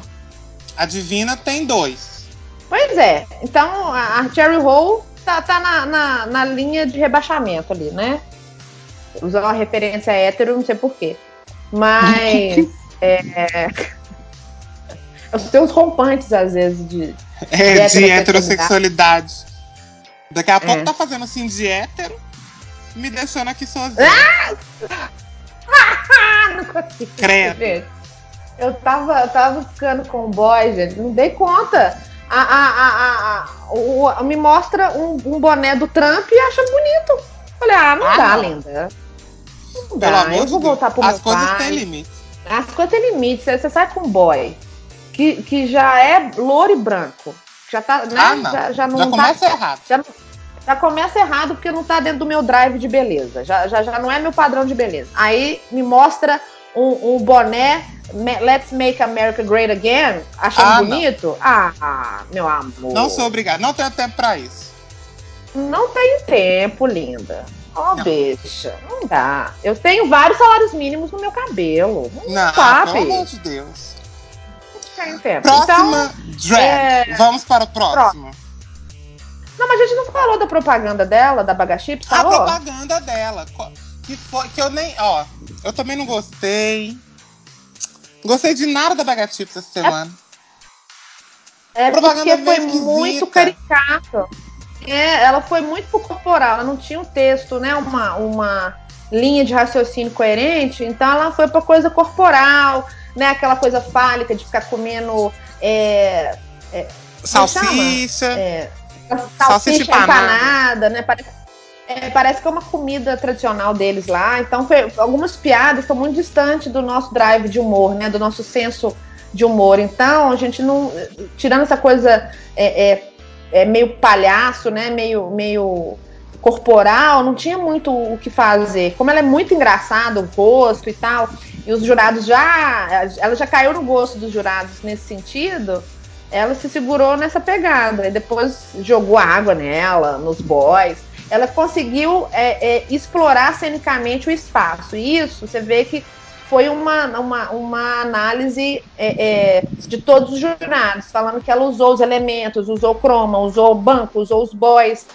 A Divina tem dois. Pois é. Então a Cherry Hole tá, tá na, na, na linha de rebaixamento ali, né? Usando uma referência hétero, não sei porquê. Mas. é, eu tenho uns rompantes, às vezes, de. É, De de heterossexualidade. Daqui a pouco É. tá fazendo assim de hétero, me deixando aqui sozinho. Ah, não consigo. Credo. Gente, eu tava, eu tava ficando com o boy, gente, não dei conta. A, a, a, a, a- o- me mostra um, um boné do Trump e acha bonito. Falei, ah, não Ah, dá, não. linda. Não Pelo dá, amor eu de vou Deus. voltar pro As meu coisas pai. têm limite. As coisas têm limite. Você, você sai com um boy que, que já é louro e branco. Já tá, né? Ah, não. Já, já não Já tá começa errado. já, já começa errado porque não tá dentro do meu drive de beleza. Já, já, já não é meu padrão de beleza. Aí me mostra um, um boné Let's Make America Great Again, achando Ah, bonito. Ah, meu amor. Não sou obrigado. Não tenho tempo pra isso. Não tem tempo, linda. Ó, Não. bicha. Não dá. Eu tenho vários salários mínimos no meu cabelo. Não, Não, sabe. pelo amor de Deus. Tem tempo. Próxima drag. é- Vamos para o próximo. Não, mas a gente não falou da propaganda dela, da Bagachips, A falou? propaganda dela. Que foi que eu nem. Ó, eu também não gostei. Gostei de nada da Bagatips essa semana. É Propaganda porque foi muito caricato. É, ela foi muito pro corporal, ela não tinha um texto, né? Uma, uma linha de raciocínio coerente, então ela foi pra coisa corporal, né? Aquela coisa fálica de ficar comendo é, Salsicha. é, Salsicha salsicha empanada. empanada, né? Parece, é, parece que é uma comida tradicional deles lá. Então, foi- algumas piadas estão muito distantes do nosso drive de humor, né? Do nosso senso de humor. Então, a gente não. Tirando essa coisa é, é, é meio palhaço, né? Meio, meio corporal, não tinha muito o que fazer. Como ela é muito engraçada, o rosto e tal, e os jurados já. Ela já caiu no gosto dos jurados nesse sentido. Ela se segurou nessa pegada e depois jogou água nela, nos boys. Ela conseguiu é, é, explorar cenicamente o espaço. E isso você vê que foi uma, uma, uma análise é, é, de todos os jurados, falando que ela usou os elementos, usou croma, usou banco, usou os boys,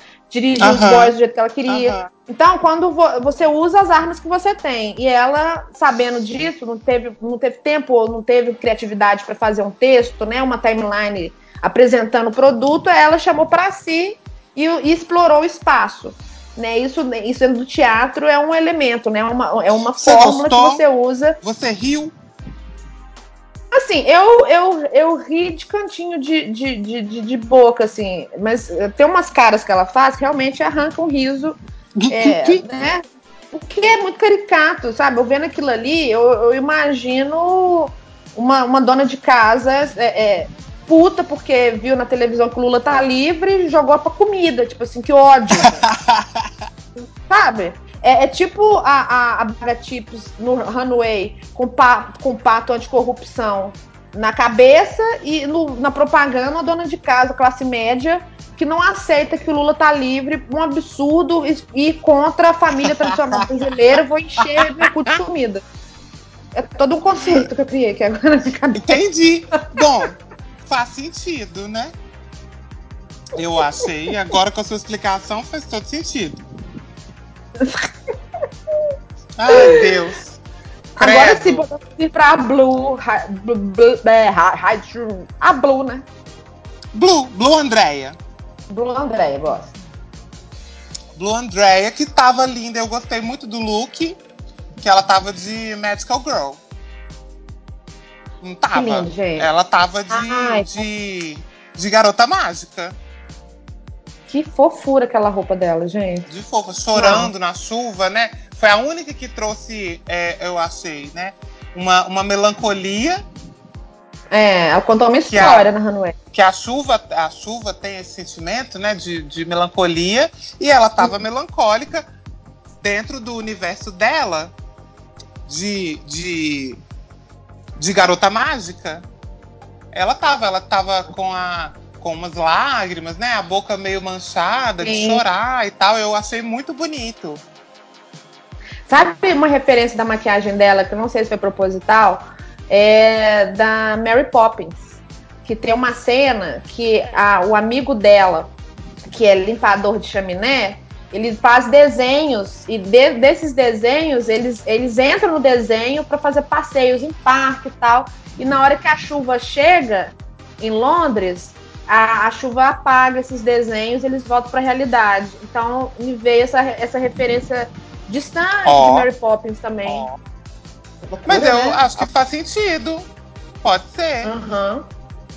dirigiu os boys do jeito que ela queria. Aham. Então, quando vo- você usa as armas que você tem, e ela, sabendo disso, não teve, não teve tempo ou não teve criatividade para fazer um texto, né, uma timeline apresentando o produto, ela chamou para si e, e explorou o espaço. Né, isso, isso do teatro é um elemento, né, uma, é uma Você fórmula gostou? que você usa. Você riu? Assim, eu, eu, eu ri de cantinho de, de, de, de, de boca, assim, mas tem umas caras que ela faz que realmente arrancam um riso é, né? O que é muito caricato, sabe? Eu vendo aquilo ali, eu, eu imagino uma, uma dona de casa é, é, puta porque viu na televisão que o Lula tá livre e jogou pra comida. Tipo assim, que ódio. sabe? É, é tipo a, a, a no Runway com, pa, com pato anticorrupção na cabeça e no- na propaganda a dona de casa, classe média, que não aceita que o Lula tá livre, um absurdo e, e contra a família tradicional brasileira, vou encher meu cu de comida. É todo um conceito que eu criei aqui agora na minha cabeça. Entendi. Bom, faz sentido, né? Eu achei, agora com a sua explicação faz todo sentido. Ai, Deus. Agora podemos ir pra Blue, é, a Blue, né? Blue, Blue Andrea. Blue André, gosto. Blue Andrea, que tava linda. Eu gostei muito do look, que ela tava de Magical Girl. Não tava? lindo. Ela tava de, Ai, de, de garota mágica. Que fofura aquela roupa dela, gente. De fofa, chorando na chuva, né? Foi a única que trouxe, é, eu achei, né? Uma, uma melancolia, É, ela contou uma Que a- história na Runway. que a chuva, a chuva tem esse sentimento, né? De, de melancolia, e ela tava melancólica dentro do universo dela de, de, de garota mágica. Ela tava, ela tava com a com umas lágrimas, né? A boca meio manchada de Sim. chorar e tal. Eu achei muito bonito. Sabe uma referência da maquiagem dela, que eu não sei se foi proposital? É da Mary Poppins. Que tem uma cena que a- o amigo dela, que é limpador de chaminé, ele faz desenhos e de- desses desenhos eles, eles entram no desenho para fazer passeios em parque e tal. E na hora que a chuva chega em Londres, a, a chuva apaga esses desenhos e eles voltam para a realidade. Então me veio essa, essa referência distante Ó. de Mary Poppins também. Mas Loucura, eu né? acho que faz sentido. Pode ser. Aham.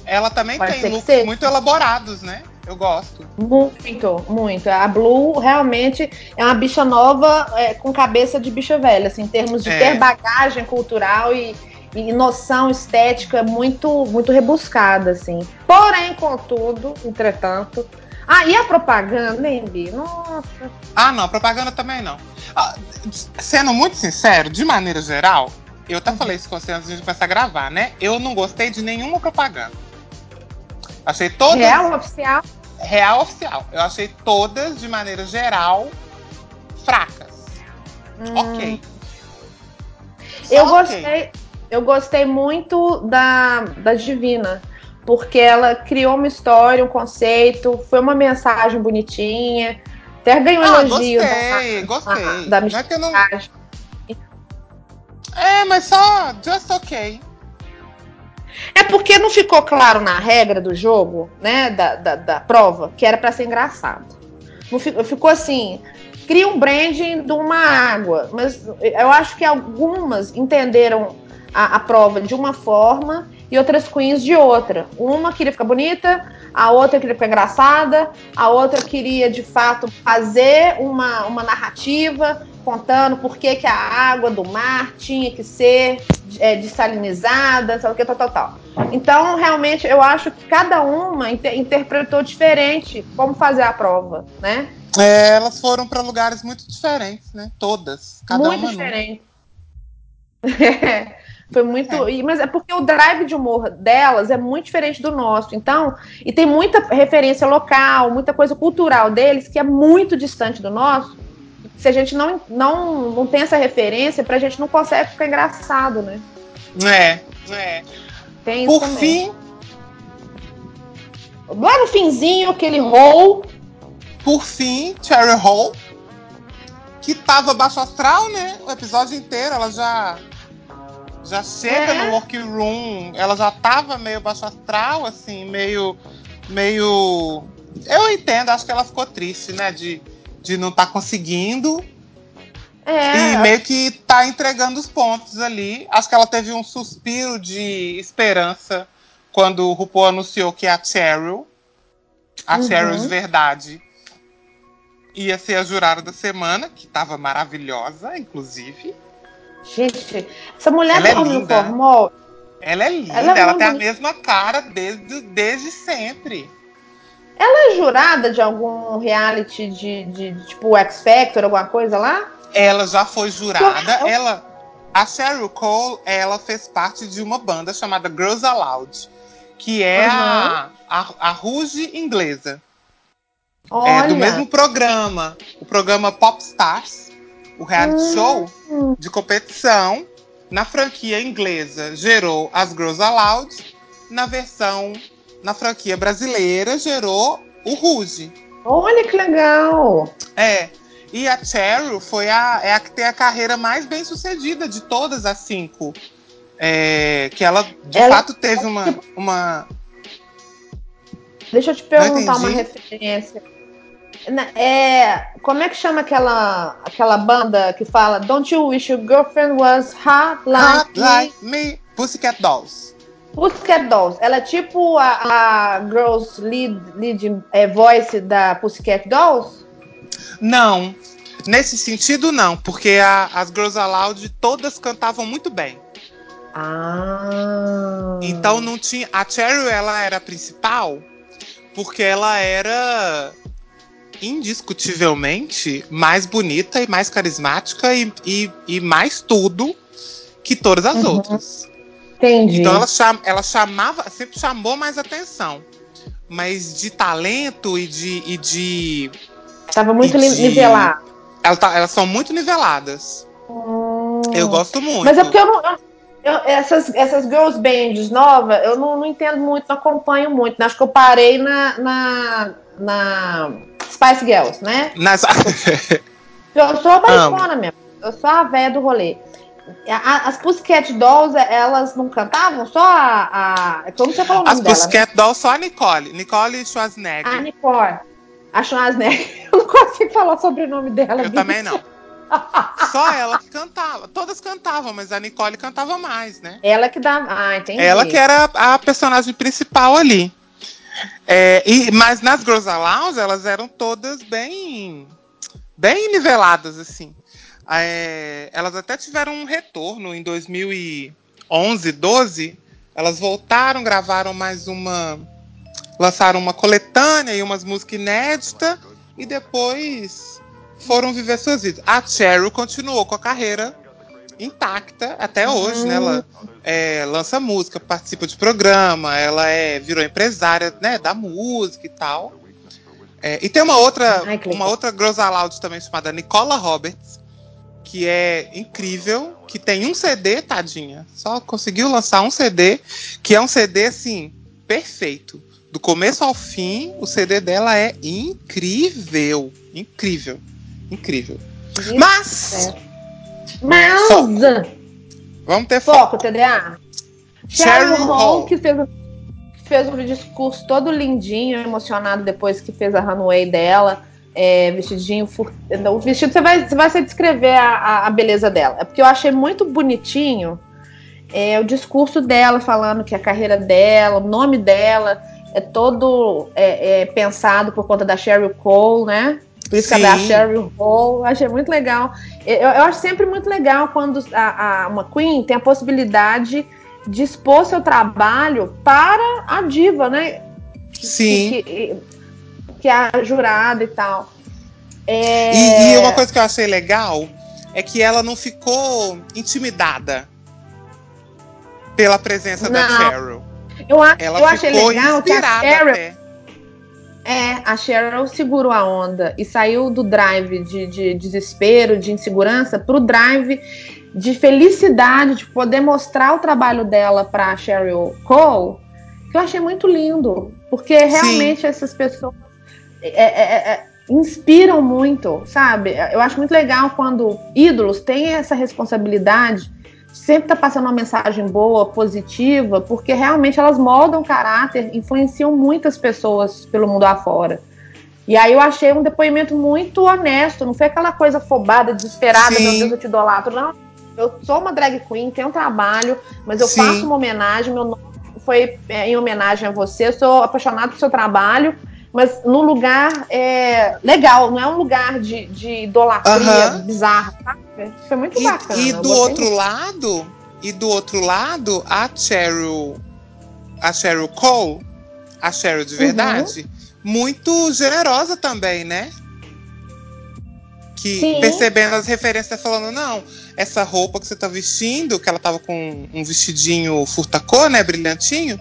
Ela também Pode tem looks muito elaborados, né? Eu gosto. Muito, muito. A Blue realmente é uma bicha nova é, com cabeça de bicha velha, assim, em termos de É. ter bagagem cultural e, e noção estética muito, muito rebuscada, assim. Porém, contudo, entretanto. Ah, e a propaganda, hein, Bi? Nossa. Ah, não, propaganda também não. Ah, sendo muito sincero, de maneira geral, eu até falei isso com você antes de começar a gravar, né? Eu não gostei de nenhuma propaganda. Achei todas. Real oficial. real oficial. Eu achei todas, de maneira geral, fracas. Hum, Ok. Eu Só ok. gostei, eu gostei muito da, da Divina, porque ela criou uma história, um conceito, foi uma mensagem bonitinha, até ganhou Ah, elogio gostei, da, gostei. da Não é que eu não-. É, mas só just ok. É porque não ficou claro na regra do jogo, né? Da, da, da prova, que era para ser engraçado. Não ficou, ficou assim. Cria um branding de uma água. Mas eu acho que algumas entenderam a, a prova de uma forma e outras queens de outra. Uma queria ficar bonita, a outra queria ficar engraçada, a outra queria de fato fazer uma, uma narrativa contando por que, que a água do mar tinha que ser é, dessalinizada, sabe o que, tal, tal, tal. Então, realmente, eu acho que cada uma inter interpretou diferente como fazer a prova, né? É, elas foram para lugares muito diferentes, né? Todas. Cada muito uma diferente. Foi muito. É. Mas é porque o drive de humor delas é muito diferente do nosso. Então, e tem muita referência local, muita coisa cultural deles que é muito distante do nosso se a gente não, não, não tem essa referência, pra gente não consegue ficar engraçado, né? É, é. Tem Por também. fim. Lá no finzinho, aquele roll. Por fim, Cherry Hall. Que tava baixo astral, né? O episódio inteiro, ela já. Já chega é. no workroom, ela já tava meio baixo astral, assim, meio. meio. Eu entendo, acho que ela ficou triste, né? De de não estar tá conseguindo. É. E meio que tá entregando os pontos ali. Acho que ela teve um suspiro de esperança quando o RuPaul anunciou que a Cheryl, a uhum. Cheryl de verdade, ia ser a jurada da semana, que tava maravilhosa, inclusive. Gente, essa mulher ela é linda. Formou. Ela é linda, ela, é ela tem a mesma cara desde, desde sempre. Ela é jurada de algum reality de, de, de tipo X Factor, alguma coisa lá? Ela já foi jurada. Ela, a Cheryl Cole, ela fez parte de uma banda chamada Girls Aloud, que é uhum. a, a, a Rouge inglesa. Olha. É do mesmo programa, o programa Pop Stars, o reality hum. show de competição na franquia inglesa gerou as Girls Aloud, na versão na franquia brasileira gerou o Ruge. Olha que legal! É. E a Cheryl foi a, é a que tem a carreira mais bem sucedida de todas as cinco. É, que ela, de ela... fato, teve uma, uma. Deixa eu te perguntar uma referência. É, como é que chama aquela, aquela banda que fala Don't you wish your girlfriend was hot like, hot like me? Pussycat Dolls. Pussycat Dolls, ela é tipo a, a girls lead, lead é, voice da Pussycat Dolls? Não, nesse sentido não, porque a, as Girls Aloud todas cantavam muito bem. Ah. Então não tinha. A Cheryl ela era a principal porque ela era indiscutivelmente mais bonita e mais carismática e, e, e mais tudo que todas as uhum. outras. Entendi. Então ela, cham, ela chamava, sempre chamou mais atenção. Mas de talento e de. E de Tava muito de, nivelado. Ela tá, elas são muito niveladas. Hum. Eu gosto muito. Mas é porque eu não. Eu, essas, essas girls bands novas, eu não, não, entendo muito, não acompanho muito. Né? Acho que eu parei na, na, na Spice Girls, né? Nas... eu sou a baixona mesmo. Eu sou a véia do rolê as Pussycat Dolls, elas não cantavam? Só a. a como você falou o nome As dela, Pussycat né? Dolls, só a Nicole. Nicole Schwarzenegger. A Nicole. A Schwarzenegger. Eu não consigo falar sobre o nome dela. Eu bicho. também não. Só ela que cantava. Todas cantavam, mas a Nicole cantava mais, né? Ela que dava. Ah, entendi. Ela que era a personagem principal ali. É, e, mas nas Girls Aloud, elas eram todas bem. bem niveladas, assim. É, elas até tiveram um retorno em 2011, 12. Elas voltaram, gravaram mais uma. lançaram uma coletânea e umas músicas inéditas. E depois foram viver suas vidas. A Cheryl continuou com a carreira intacta até hoje, né? Ela é, lança música, participa de programa, ela é, virou empresária né, da música e tal. É, e tem uma outra, Ai, uma outra Girls Aloud também chamada Nicola Roberts, que é incrível, que tem um CD, tadinha. Só conseguiu lançar um CD, que é um CD assim, perfeito. Do começo ao fim, o CD dela é incrível. Incrível. Incrível. Isso Mas. É. Mas. Foco. Vamos ter foco. Foco, TDA. Cheryl Hall, que fez, fez um discurso todo lindinho, emocionado depois que fez a runway dela. É, vestidinho. O vestido, você vai, você vai descrever a, a, beleza dela. É porque eu achei muito bonitinho é, o discurso dela, falando que a carreira dela, o nome dela é todo é, é, pensado por conta da Sheryl Cole, né? Por isso Sim. que a Sheryl Cole. Eu achei muito legal. Eu, eu acho sempre muito legal quando a, a, uma Queen tem a possibilidade de expor seu trabalho para a diva, né? Sim. Que, que, que é a jurada e tal. É... E, e, uma coisa que eu achei legal é que ela não ficou intimidada pela presença não. da Cheryl. Eu, ela eu achei legal que a Cheryl. Até. É, a Cheryl segurou a onda e saiu do drive de, de desespero, de insegurança, para o drive de felicidade, de poder mostrar o trabalho dela para a Cheryl Cole, que eu achei muito lindo, porque realmente Sim. essas pessoas é, é, é, é, inspiram muito, sabe? Eu acho muito legal quando ídolos têm essa responsabilidade sempre tá passando uma mensagem boa, positiva, porque realmente elas moldam caráter, influenciam muitas pessoas pelo mundo afora. E aí eu achei um depoimento muito honesto, não foi aquela coisa fobada, desesperada, Sim. meu Deus, eu te idolatro. Não, eu sou uma drag queen, tenho um trabalho, mas eu Sim. faço uma homenagem, meu nome foi é, em homenagem a você, eu sou apaixonado pelo seu trabalho, mas num lugar é, legal, não é um lugar de, de idolatria uhum. bizarra, muito e, bacana. E do outro lado, e do outro lado, a Cheryl, a Cheryl Cole, a Cheryl de verdade, uhum. muito generosa também, né? Que Sim. percebendo as referências, falando, não, essa roupa que você tá vestindo, que ela tava com um vestidinho furtacô, né, brilhantinho.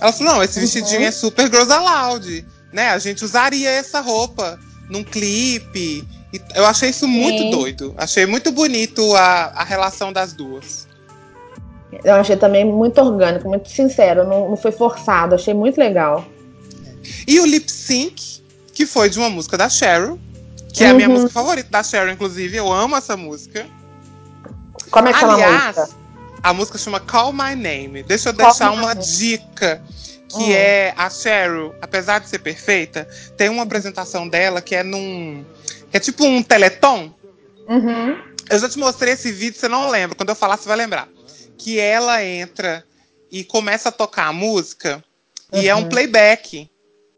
Ela falou, não, esse uhum. vestidinho é super gross aloud né? A gente usaria essa roupa num clipe. Eu achei isso muito Sim. doido. Achei muito bonito a, a relação das duas. Eu achei também muito orgânico, muito sincero, não, não foi forçado, achei muito legal. E o lip sync, que foi de uma música da Cheryl, que uhum. é a minha uhum. música favorita da Cheryl, inclusive, eu amo essa música. Como é que Aliás, chama a música? A música chama Call My Name. Deixa eu Call deixar uma dica que hum. é a Cheryl, apesar de ser perfeita, tem uma apresentação dela que é num. Que é tipo um teleton. Uhum. Eu já te mostrei esse vídeo, você não lembra. Quando eu falar, você vai lembrar. Que ela entra e começa a tocar a música uhum. e é um uhum. playback.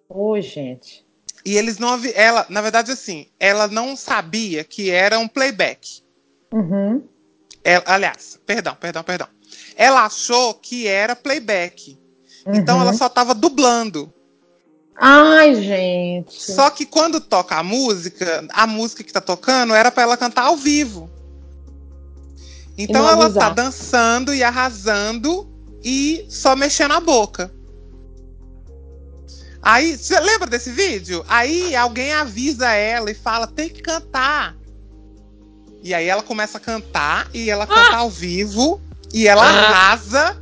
Oi, gente. E eles não ela, na verdade, assim, ela não sabia que era um playback. Uhum. Ela, aliás, perdão, perdão, perdão. Ela achou que era playback. Uhum. Então ela uhum. só tava dublando. Ai, gente. Só que quando toca a música, a música que tá tocando era para ela cantar ao vivo. Então ela tá dançando e arrasando e só mexendo a boca. Aí, você lembra desse vídeo? Aí alguém avisa ela e fala: tem que cantar. E aí ela começa a cantar e ela canta ah! ao vivo e ela ah! arrasa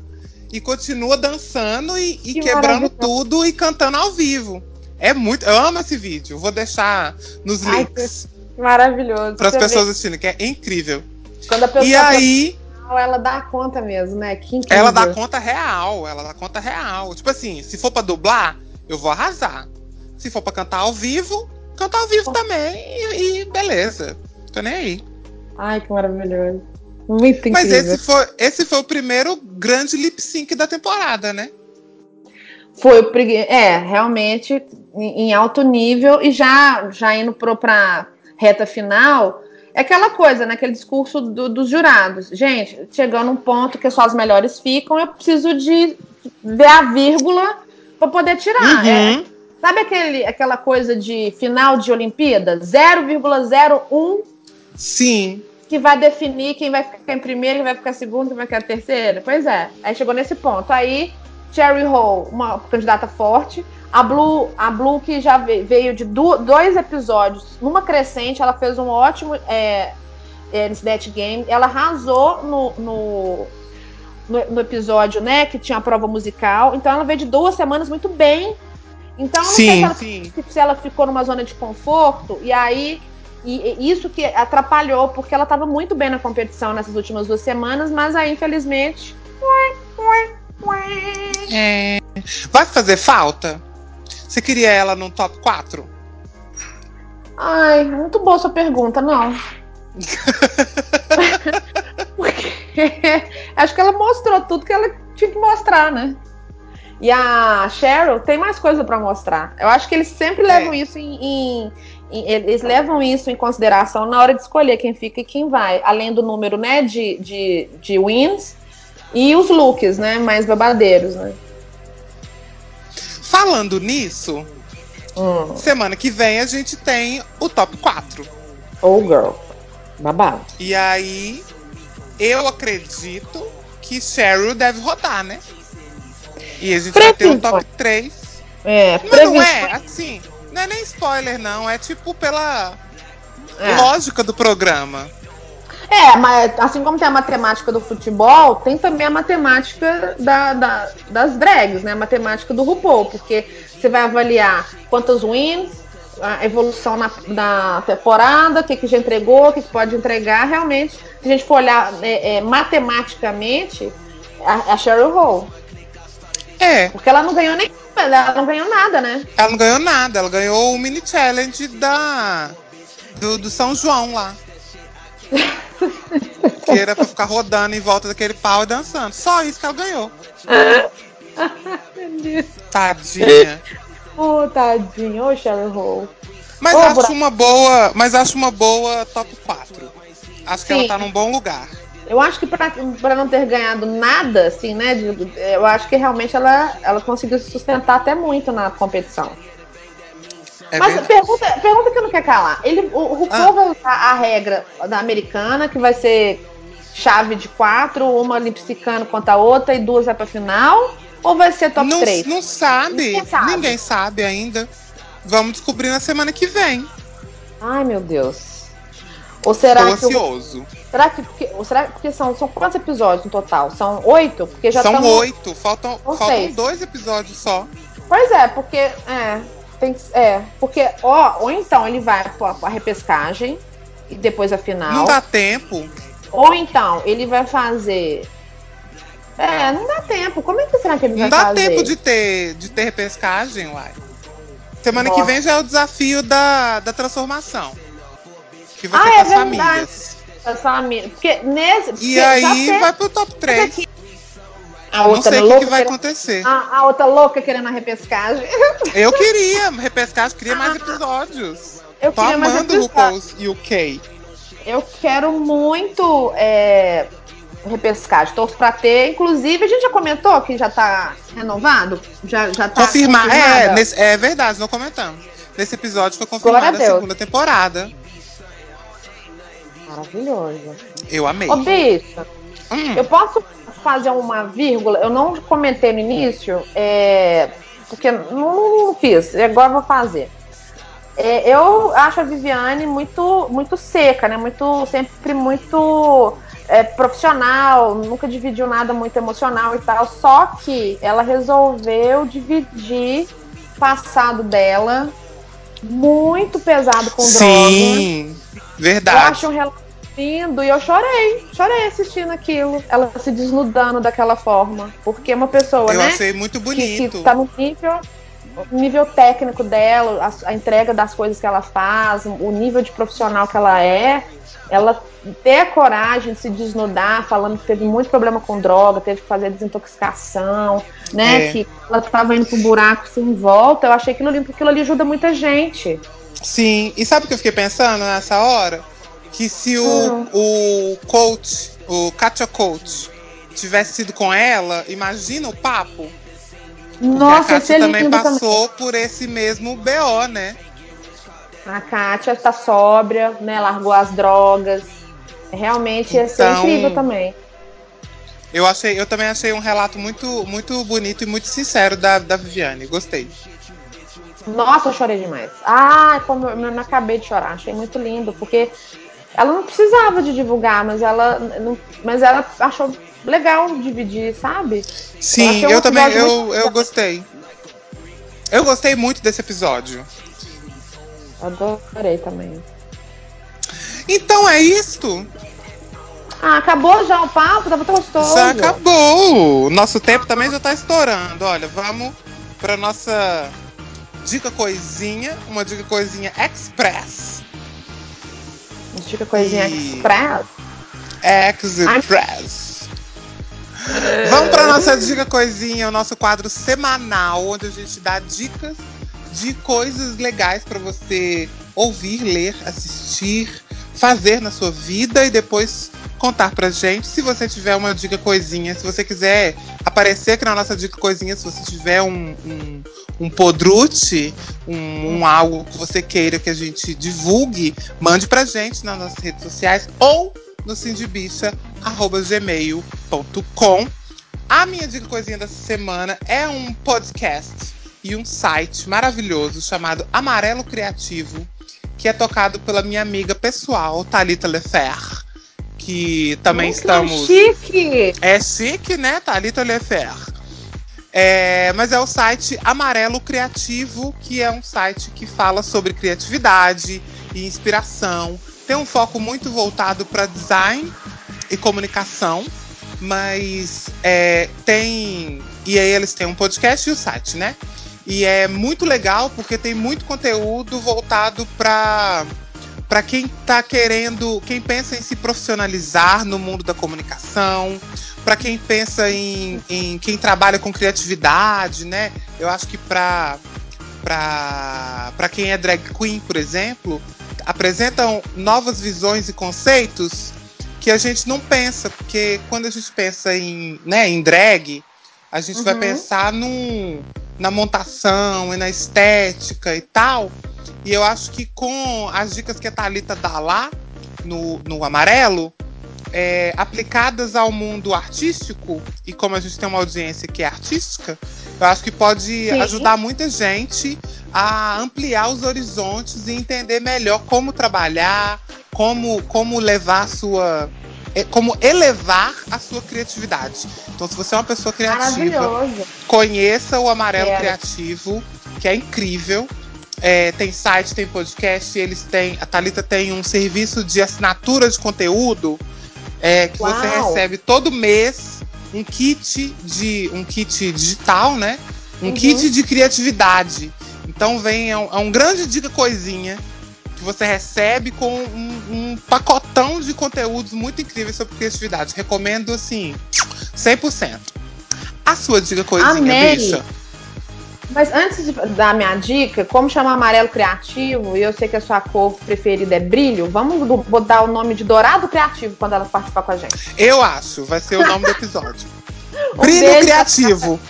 e continua dançando e, e que quebrando tudo e cantando ao vivo. É muito. Eu amo esse vídeo. Vou deixar nos Ai, links. Maravilhoso. Para as pessoas assistindo, que é incrível. Quando a pessoa e aí. Ela dá conta mesmo, né? Que ela dá conta real. Ela dá conta real. Tipo assim, se for para dublar, eu vou arrasar. Se for para cantar ao vivo, cantar ao vivo também. E, e beleza. Tô nem aí. Ai, que maravilhoso. Muito incrível. Mas esse foi, esse foi o primeiro grande lip sync da temporada, né? Foi o é, realmente em alto nível e já já indo pro pra reta final, é aquela coisa, né? Aquele discurso do, dos jurados. Gente, chegando um ponto que só as melhores ficam, eu preciso de ver a vírgula para poder tirar. Uhum. É, sabe aquele, aquela coisa de final de Olimpíada? 0,01 Sim que vai definir quem vai ficar em primeiro, quem vai ficar segundo, quem vai ficar terceiro. Pois é. Aí chegou nesse ponto. Aí, Cherry Hall, uma candidata forte. A Blue, a Blue que já veio de dois episódios numa crescente, ela fez um ótimo é, é, nesse Game. Ela arrasou no, no, no, no, episódio, né? Que tinha a prova musical. Então ela veio de duas semanas muito bem. Então, não sim, sei se ela, se ela ficou numa zona de conforto. E aí e isso que atrapalhou, porque ela estava muito bem na competição nessas últimas duas semanas, mas aí, infelizmente, É. Vai fazer falta? Você queria ela no top 4? Ai, muito boa sua pergunta, não. Porque acho que ela mostrou tudo que ela tinha que mostrar, né? E a Cheryl tem mais coisa para mostrar. Eu acho que eles sempre levam é. isso em, em, em, Eles levam isso em consideração na hora de escolher quem fica e quem vai. Além do número, né, de, de, de wins e os looks, né, mais babadeiros, né? Falando nisso, hum. semana que vem a gente tem o top 4. Oh, girl. Babado. E aí, eu acredito que Cheryl deve rodar, né? E a gente vai ter o top 3. É, Mas não é, assim, não é nem spoiler, não. É tipo pela é. lógica do programa. É, mas assim como tem a matemática do futebol, tem também a matemática da, da, das drags, né? A matemática do RuPaul, porque você vai avaliar quantos wins, a evolução na, na temporada, o que, que já entregou, o que, que pode entregar. Realmente, se a gente for olhar é, é, matematicamente, a, a Cheryl Hall. É. Porque ela não ganhou nem. Ela não ganhou nada, né? Ela não ganhou nada, ela ganhou o mini challenge da. Do, do São João lá. que era pra ficar rodando em volta daquele pau e dançando. Só isso que ela ganhou. Tadinha. Ô, oh, tadinha. Ô, oh, Cheryl Hall. Mas oh, acho uma boa. Mas acho uma boa top 4. Acho Sim. que ela tá num bom lugar. Eu acho que para não ter ganhado nada, assim, né? De, eu acho que realmente ela, ela conseguiu se sustentar até muito na competição. É Mas pergunta, pergunta que eu não quero calar. Ele, o, o ah. vai usar a regra da americana, que vai ser chave de quatro, uma lipsicando contra a outra e duas vai pra final? Ou vai ser top não, 3? Não sabe. sabe. Ninguém sabe ainda. Vamos descobrir na semana que vem. Ai, meu Deus. Ou será Estou que ansioso. será que porque, ou será porque são, são quantos episódios no total? São oito? Porque já são oito. Faltam, faltam dois episódios só. Pois é, porque é, tem, é porque ó, ou então ele vai para a repescagem e depois a final. Não dá tempo. Ou então ele vai fazer é, não dá tempo. Como é que será que ele não vai fazer? Não dá tempo de ter, de ter repescagem, uai. Semana Nossa. que vem já é o desafio da, da transformação que vai ah, ser é com as famílias. As famílias. Porque nesse. Porque e aí vai pro top 3. A outra não sei o que, que, vai querendo, acontecer. A, a, outra louca querendo a repescagem. Eu queria repescagem, queria mais episódios. Eu Tô amando o RuPaul's UK. Eu quero muito é, repescagem. Torço pra ter. Inclusive, a gente já comentou que já tá renovado? Já, já tá. Confirmar. É, nesse, é verdade, não comentamos. Nesse episódio foi confirmada a, a segunda temporada. Maravilhoso. Eu amei. Ô, bicho, hum. eu posso fazer uma vírgula? Eu não comentei no início, é, porque não, não, fiz, agora vou fazer. É, eu acho a Viviane muito, muito seca, né? Muito, sempre muito é, profissional, nunca dividiu nada muito emocional e tal. Só que ela resolveu dividir o passado dela muito pesado com Sim. droga. Verdade. Eu acho um relato lindo e eu chorei. Chorei assistindo aquilo. Ela se desnudando daquela forma. Porque uma pessoa, eu né? Eu achei muito bonito. Que, que tá no nível, nível técnico dela, a, a, entrega das coisas que ela faz, o nível de profissional que ela é. Ela ter a coragem de se desnudar, falando que teve muito problema com droga, teve que fazer desintoxicação, né? É. Que ela estava indo pro buraco sem volta. Eu achei aquilo lindo, porque aquilo ali ajuda muita gente. Sim, e sabe o que eu fiquei pensando nessa hora? Que se o, uhum. o coach, o Katia Coach, tivesse sido com ela, imagina o papo. Nossa, a Kátia também passou também. por esse mesmo BO, né? A Kátia tá sóbria, né? Largou as drogas. Realmente ia ser então, incrível também. Eu achei, eu também achei um relato muito, muito bonito e muito sincero da, da Viviane. Gostei. Nossa, eu chorei demais. Ah, como eu, eu acabei de chorar. Achei muito lindo, porque ela não precisava de divulgar, mas ela, não, mas ela achou legal dividir, sabe? Sim, eu, eu também, eu, eu gostei. Eu gostei muito desse episódio. Adorei também. Então é isto. Ah, acabou já o papo? Tava gostoso. Já acabou. Nosso tempo também já tá estourando. Olha, vamos pra nossa dica coisinha. Uma dica coisinha express. Dica coisinha E- express. Express. Vamos para nossa dica coisinha, o nosso quadro semanal, onde a gente dá dicas de coisas legais para você ouvir, ler, assistir, fazer na sua vida e depois contar pra gente. Se você tiver uma dica coisinha, se você quiser aparecer aqui na nossa dica coisinha, se você tiver um, um, um podrute, um, um algo que você queira que a gente divulgue, mande pra gente nas nossas redes sociais ou no cindibicha.gmail.com. A minha dica coisinha dessa semana é um podcast e um site maravilhoso chamado Amarelo Criativo, que é tocado pela minha amiga pessoal, Thalita Lefer, que também que estamos. chique! É chique, né, Thalita Lefer? É, mas é o site Amarelo Criativo, que é um site que fala sobre criatividade e inspiração. Tem um foco muito voltado para design e comunicação, mas é, tem. E aí eles têm um podcast e o site, né? E é muito legal porque tem muito conteúdo voltado para para quem tá querendo, quem pensa em se profissionalizar no mundo da comunicação, para quem pensa em, em quem trabalha com criatividade, né? Eu acho que para para quem é drag queen, por exemplo, apresentam novas visões e conceitos que a gente não pensa, porque quando a gente pensa em, né, em drag, a gente vai Uhum. pensar num, na montação e na estética e tal. E eu acho que com as dicas que a Thalita dá lá no, no amarelo, é, aplicadas ao mundo artístico, e como a gente tem uma audiência que é artística, eu acho que pode Sim. ajudar muita gente a ampliar os horizontes e entender melhor como trabalhar, como, como levar a sua. É, Como elevar a sua criatividade. Então, se você é uma pessoa criativa, conheça o Amarelo. Criativo, que é incrível. É, tem site, tem podcast, eles têm. A Thalita tem um serviço de assinatura de conteúdo é, que você Uau. recebe todo mês um kit de. um kit digital, né? Um Uhum. kit de criatividade. Então vem, é um, é um grande dica coisinha que você recebe com um, um pacotão de conteúdos muito incríveis sobre criatividade. Recomendo assim, 100%. A sua dica coisinha, Amei. bicha. Mas antes de dar minha dica, como chama amarelo criativo, e eu sei que a sua cor preferida é brilho, vamos botar o nome de Dourado Criativo quando ela participar com a gente. Eu acho, vai ser o nome do episódio. Brilho criativo.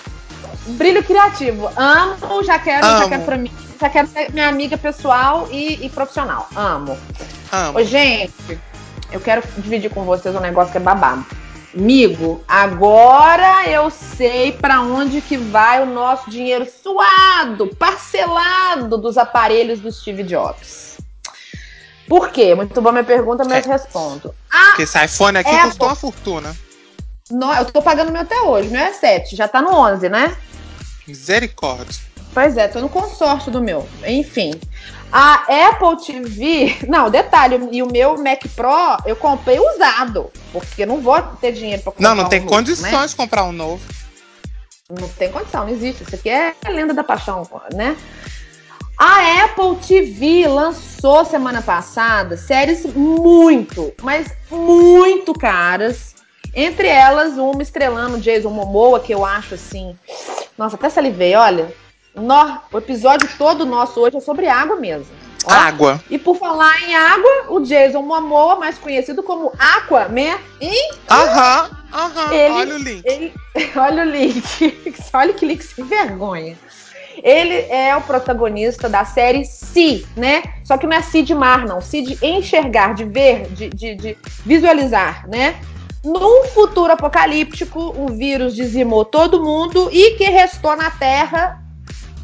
Brilho criativo. Amo, já quero, já Amo. quero pra mim. Já quero ser minha amiga pessoal e, e profissional. Amo. Amo. Ô, gente, eu quero dividir com vocês um negócio que é babado. Amigo, agora eu sei pra onde que vai o nosso dinheiro suado, parcelado dos aparelhos do Steve Jobs. Por quê? Muito boa minha pergunta, mas É. respondo. Porque esse iPhone aqui É, custou uma fortuna. No- eu tô pagando meu até hoje, meu é 7, já tá no 11, né? Misericórdia. Pois é, tô no consórcio do meu. Enfim. A Apple TV. Não, detalhe, e o meu Mac Pro eu comprei usado. Porque não vou ter dinheiro pra comprar. Não, não tem um novo, condições né? de comprar um novo. Não tem condição, não existe. Isso aqui é a lenda da paixão, né? A Apple TV lançou semana passada séries muito, mas muito caras. Entre elas, uma estrelando Jason Momoa, que eu acho assim. Nossa, até salivei, olha. Nó, o episódio todo nosso hoje é sobre água mesmo. Ó. Água. E por falar em água, o Jason Momoa, mais conhecido como Aquaman, hein? Aham, aham. Ele- Olha o link. Ele, olha o link. olha que link sem vergonha. Ele é o protagonista da série Si, né? Só que não é Si de mar, não. Si de enxergar, de ver, de, de, de visualizar, né? Num futuro apocalíptico, um vírus dizimou todo mundo e que restou na Terra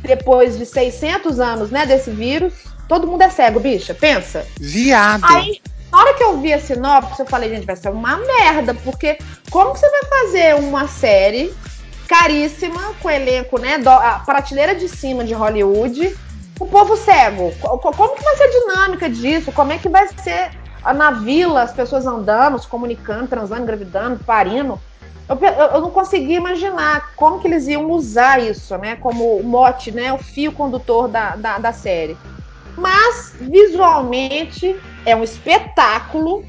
depois de 600 anos, né, desse vírus. Todo mundo é cego, bicha, pensa. Viado. Aí, na hora que eu vi a sinopse, eu falei, gente, vai ser uma merda, porque como que você vai fazer uma série caríssima, com elenco, né, do- a prateleira de cima de Hollywood, o povo cego? Co- co- Como que vai ser a dinâmica disso? Como é que vai ser na vila, as pessoas andando, se comunicando, transando, engravidando, parindo. Eu, eu, não conseguia imaginar como que eles iam usar isso, né? Como mote, né? O fio condutor da, da, da série. Mas, visualmente, é um espetáculo.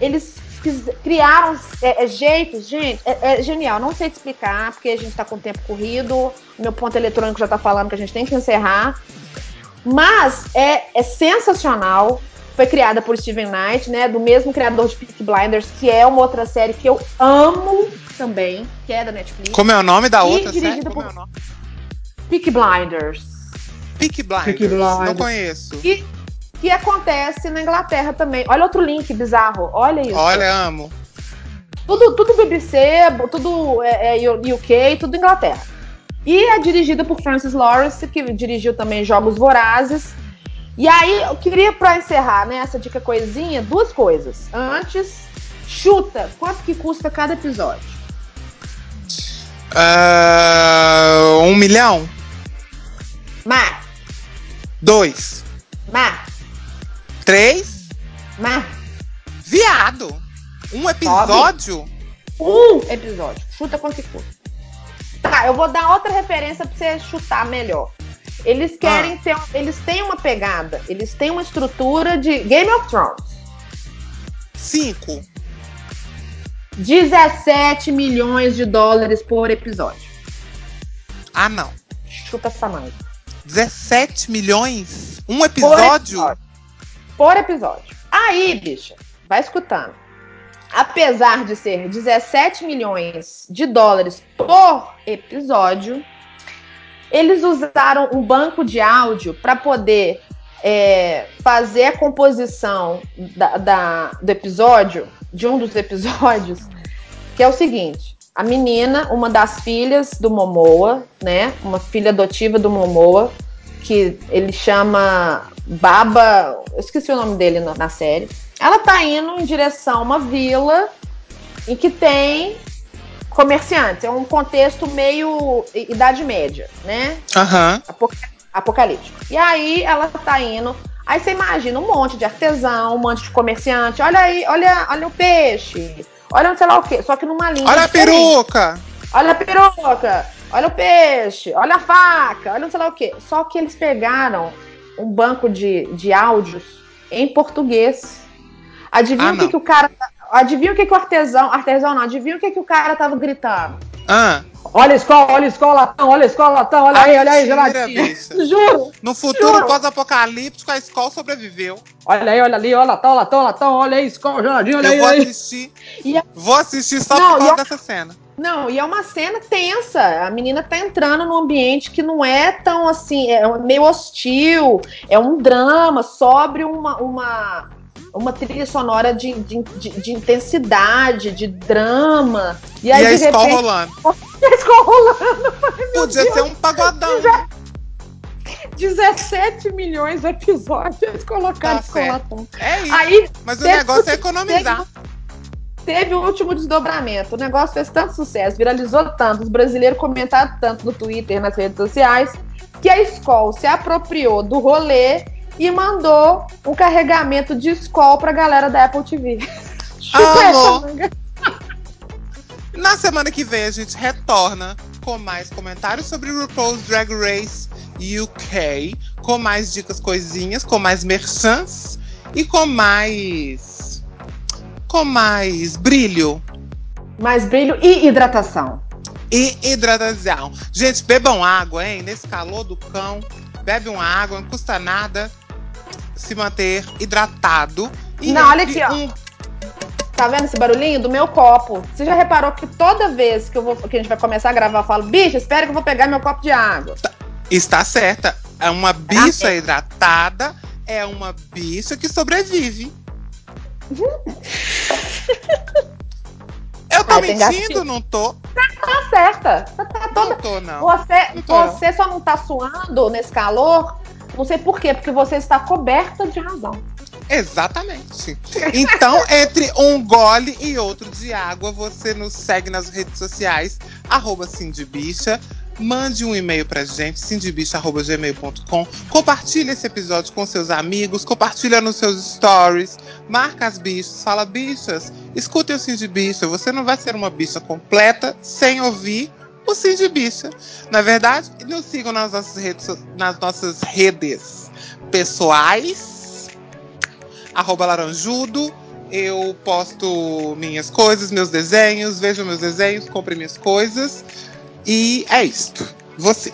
Eles criaram é, é, jeitos, gente, é, é, genial. Não sei te explicar, porque a gente está com o tempo corrido. Meu ponto eletrônico já está falando que a gente tem que encerrar. Mas é, é sensacional. Foi criada por Steven Knight, né? Do mesmo criador de Peaky Blinders, que é uma outra série que eu amo também, que é da Netflix. Como é o nome da outra série? Como é o nome? Peaky Blinders. Peaky Blinders. Peaky Blinders. Não conheço. E que acontece na Inglaterra também. Olha outro link bizarro. Olha isso. Olha, amo. Tudo, tudo BBC, tudo é, é UK, tudo Inglaterra. E é dirigida por Francis Lawrence, que dirigiu também Jogos Vorazes. E aí, eu queria, para encerrar né, essa dica coisinha, duas coisas. Antes, chuta, quanto que custa cada episódio? Uh, um milhão? Mar. Dois. Mar. Três? Mas. Viado! Um episódio? Um episódio. Chuta quanto que custa. Tá, eu vou dar outra referência pra você chutar melhor. Eles querem ah. ter. Eles têm uma pegada. Eles têm uma estrutura de Game of Thrones. Cinco. 17 milhões de dólares por episódio. Ah, não. Chuta essa mãe. 17 milhões? Um episódio? Por episódio por episódio. Aí, bicha, vai escutando. Apesar de ser 17 milhões de dólares por episódio, eles usaram um banco de áudio para poder é, fazer a composição da, da, do episódio, de um dos episódios, que é o seguinte: a menina, uma das filhas do Momoa, né? Uma filha adotiva do Momoa, que ele chama Baba, eu esqueci o nome dele na, na série. Ela tá indo em direção a uma vila em que tem comerciantes. É um contexto meio Idade Média, né? Aham. Uhum. Apocalíptico. E aí ela tá indo. Aí você imagina um monte de artesão, um monte de comerciante. Olha aí, olha, olha o peixe. Olha não sei lá o quê. Só que numa linha. Olha a peruca! Olha a peruca! Olha o peixe! Olha a faca! Olha não sei lá o quê. Só que eles pegaram um banco de, de áudios em português. Adivinha ah, o que, que o cara. Adivinha o que, que o artesão. Artesão não, adivinha o que, que o cara tava gritando. Ah. Olha a escola, olha a escola, latão, olha a escola, latão, olha aí, olha aí, geladinho. Juro. No futuro pós-apocalíptico, a escola sobreviveu. Olha aí, olha ali, olha latão, latão, latão, olha aí, escola, geladinho, olha Eu aí. Eu vou assistir. A... Vou assistir só não, por causa dessa cena. Não, e é uma cena tensa. A menina tá entrando num ambiente que não é tão assim, é meio hostil, é um drama, sobre uma, uma, uma trilha sonora de, de, de, de intensidade, de drama. E, aí, e a escola repente, rolando. E a escola rolando. Podia Deus. ser um pagodão. 17 milhões de episódios colocaram tá escolatão. É isso. Aí, Mas o negócio é economizar. Teve, teve o último desdobramento. O negócio fez tanto sucesso, viralizou tanto, os brasileiros comentaram tanto no Twitter, nas redes sociais, que a escola se apropriou do rolê e mandou um carregamento de escola pra galera da Apple TV. Amor. Na semana que vem a gente retorna com mais comentários sobre RuPaul's Drag Race UK, com mais dicas coisinhas, com mais merchants e com mais com mais brilho. Mais brilho e hidratação. E hidratação. Gente, bebam água, hein? Nesse calor do cão, bebe uma água, não custa nada se manter hidratado. E não, olha aqui, ó. Tá vendo esse barulhinho? Do meu copo. Você já reparou que toda vez que, eu vou, que a gente vai começar a gravar, eu falo, bicho, espera que eu vou pegar meu copo de água. Tá, está certa. É uma bicha ah, é. hidratada, é uma bicha que sobrevive. Eu tô Ai, mentindo, não tô? Tá, tá certa. Tá, tá toda... Não tô, não. Você, não tô, você só não tá suando nesse calor, não sei por quê, porque você está coberta de razão. Exatamente. Então, entre um gole e outro de água, você nos segue nas redes sociais, arroba mande um e-mail pra gente, cindybicha.gmail.com. Compartilhe esse episódio com seus amigos, compartilha nos seus stories, marca as bichas, fala bichas, escutem o Cindy Bicha. Você não vai ser uma bicha completa sem ouvir o Cindy Bicha. Na é verdade, nos sigam nas nossas redes, nas nossas redes pessoais, arroba laranjudo. Eu posto minhas coisas, meus desenhos, vejam meus desenhos, comprem minhas coisas. E é isto. Você.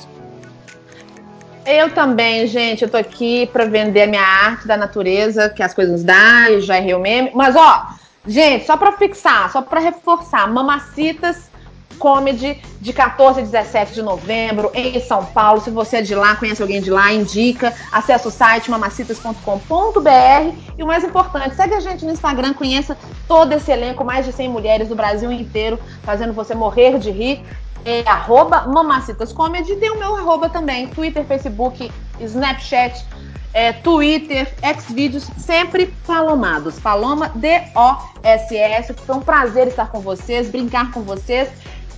Eu também, gente. Eu tô aqui para vender a minha arte da natureza, que as coisas dão, e já errei o meme. Mas, ó, gente, só para fixar, só para reforçar, Mamacitas Comedy de 14 a 17 de novembro em São Paulo. Se você é de lá, conhece alguém de lá, indica. Acesse o site mamacitas.com.br. E o mais importante, segue a gente no Instagram, conheça todo esse elenco, mais de 100 mulheres do Brasil inteiro, fazendo você morrer de rir é arroba mamacitascomedy. Tem o meu arroba também, Twitter, Facebook, Snapchat, é, Twitter, Xvideos, sempre palomados. Paloma D-O-S-S. Foi um prazer estar com vocês, brincar com vocês.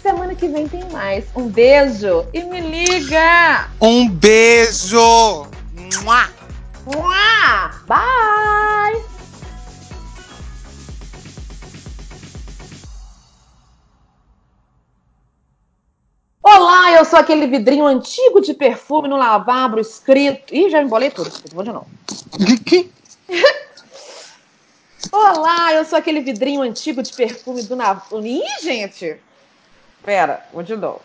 Semana que vem tem mais. Um beijo e me liga! Um beijo! Mua! Mua! Bye! Olá, eu sou aquele vidrinho antigo de perfume no lavabro escrito. Ih, já embolei tudo. Vou de novo. Olá, eu sou aquele vidrinho antigo de perfume do lavabro. Ih, gente! Pera, vou de novo.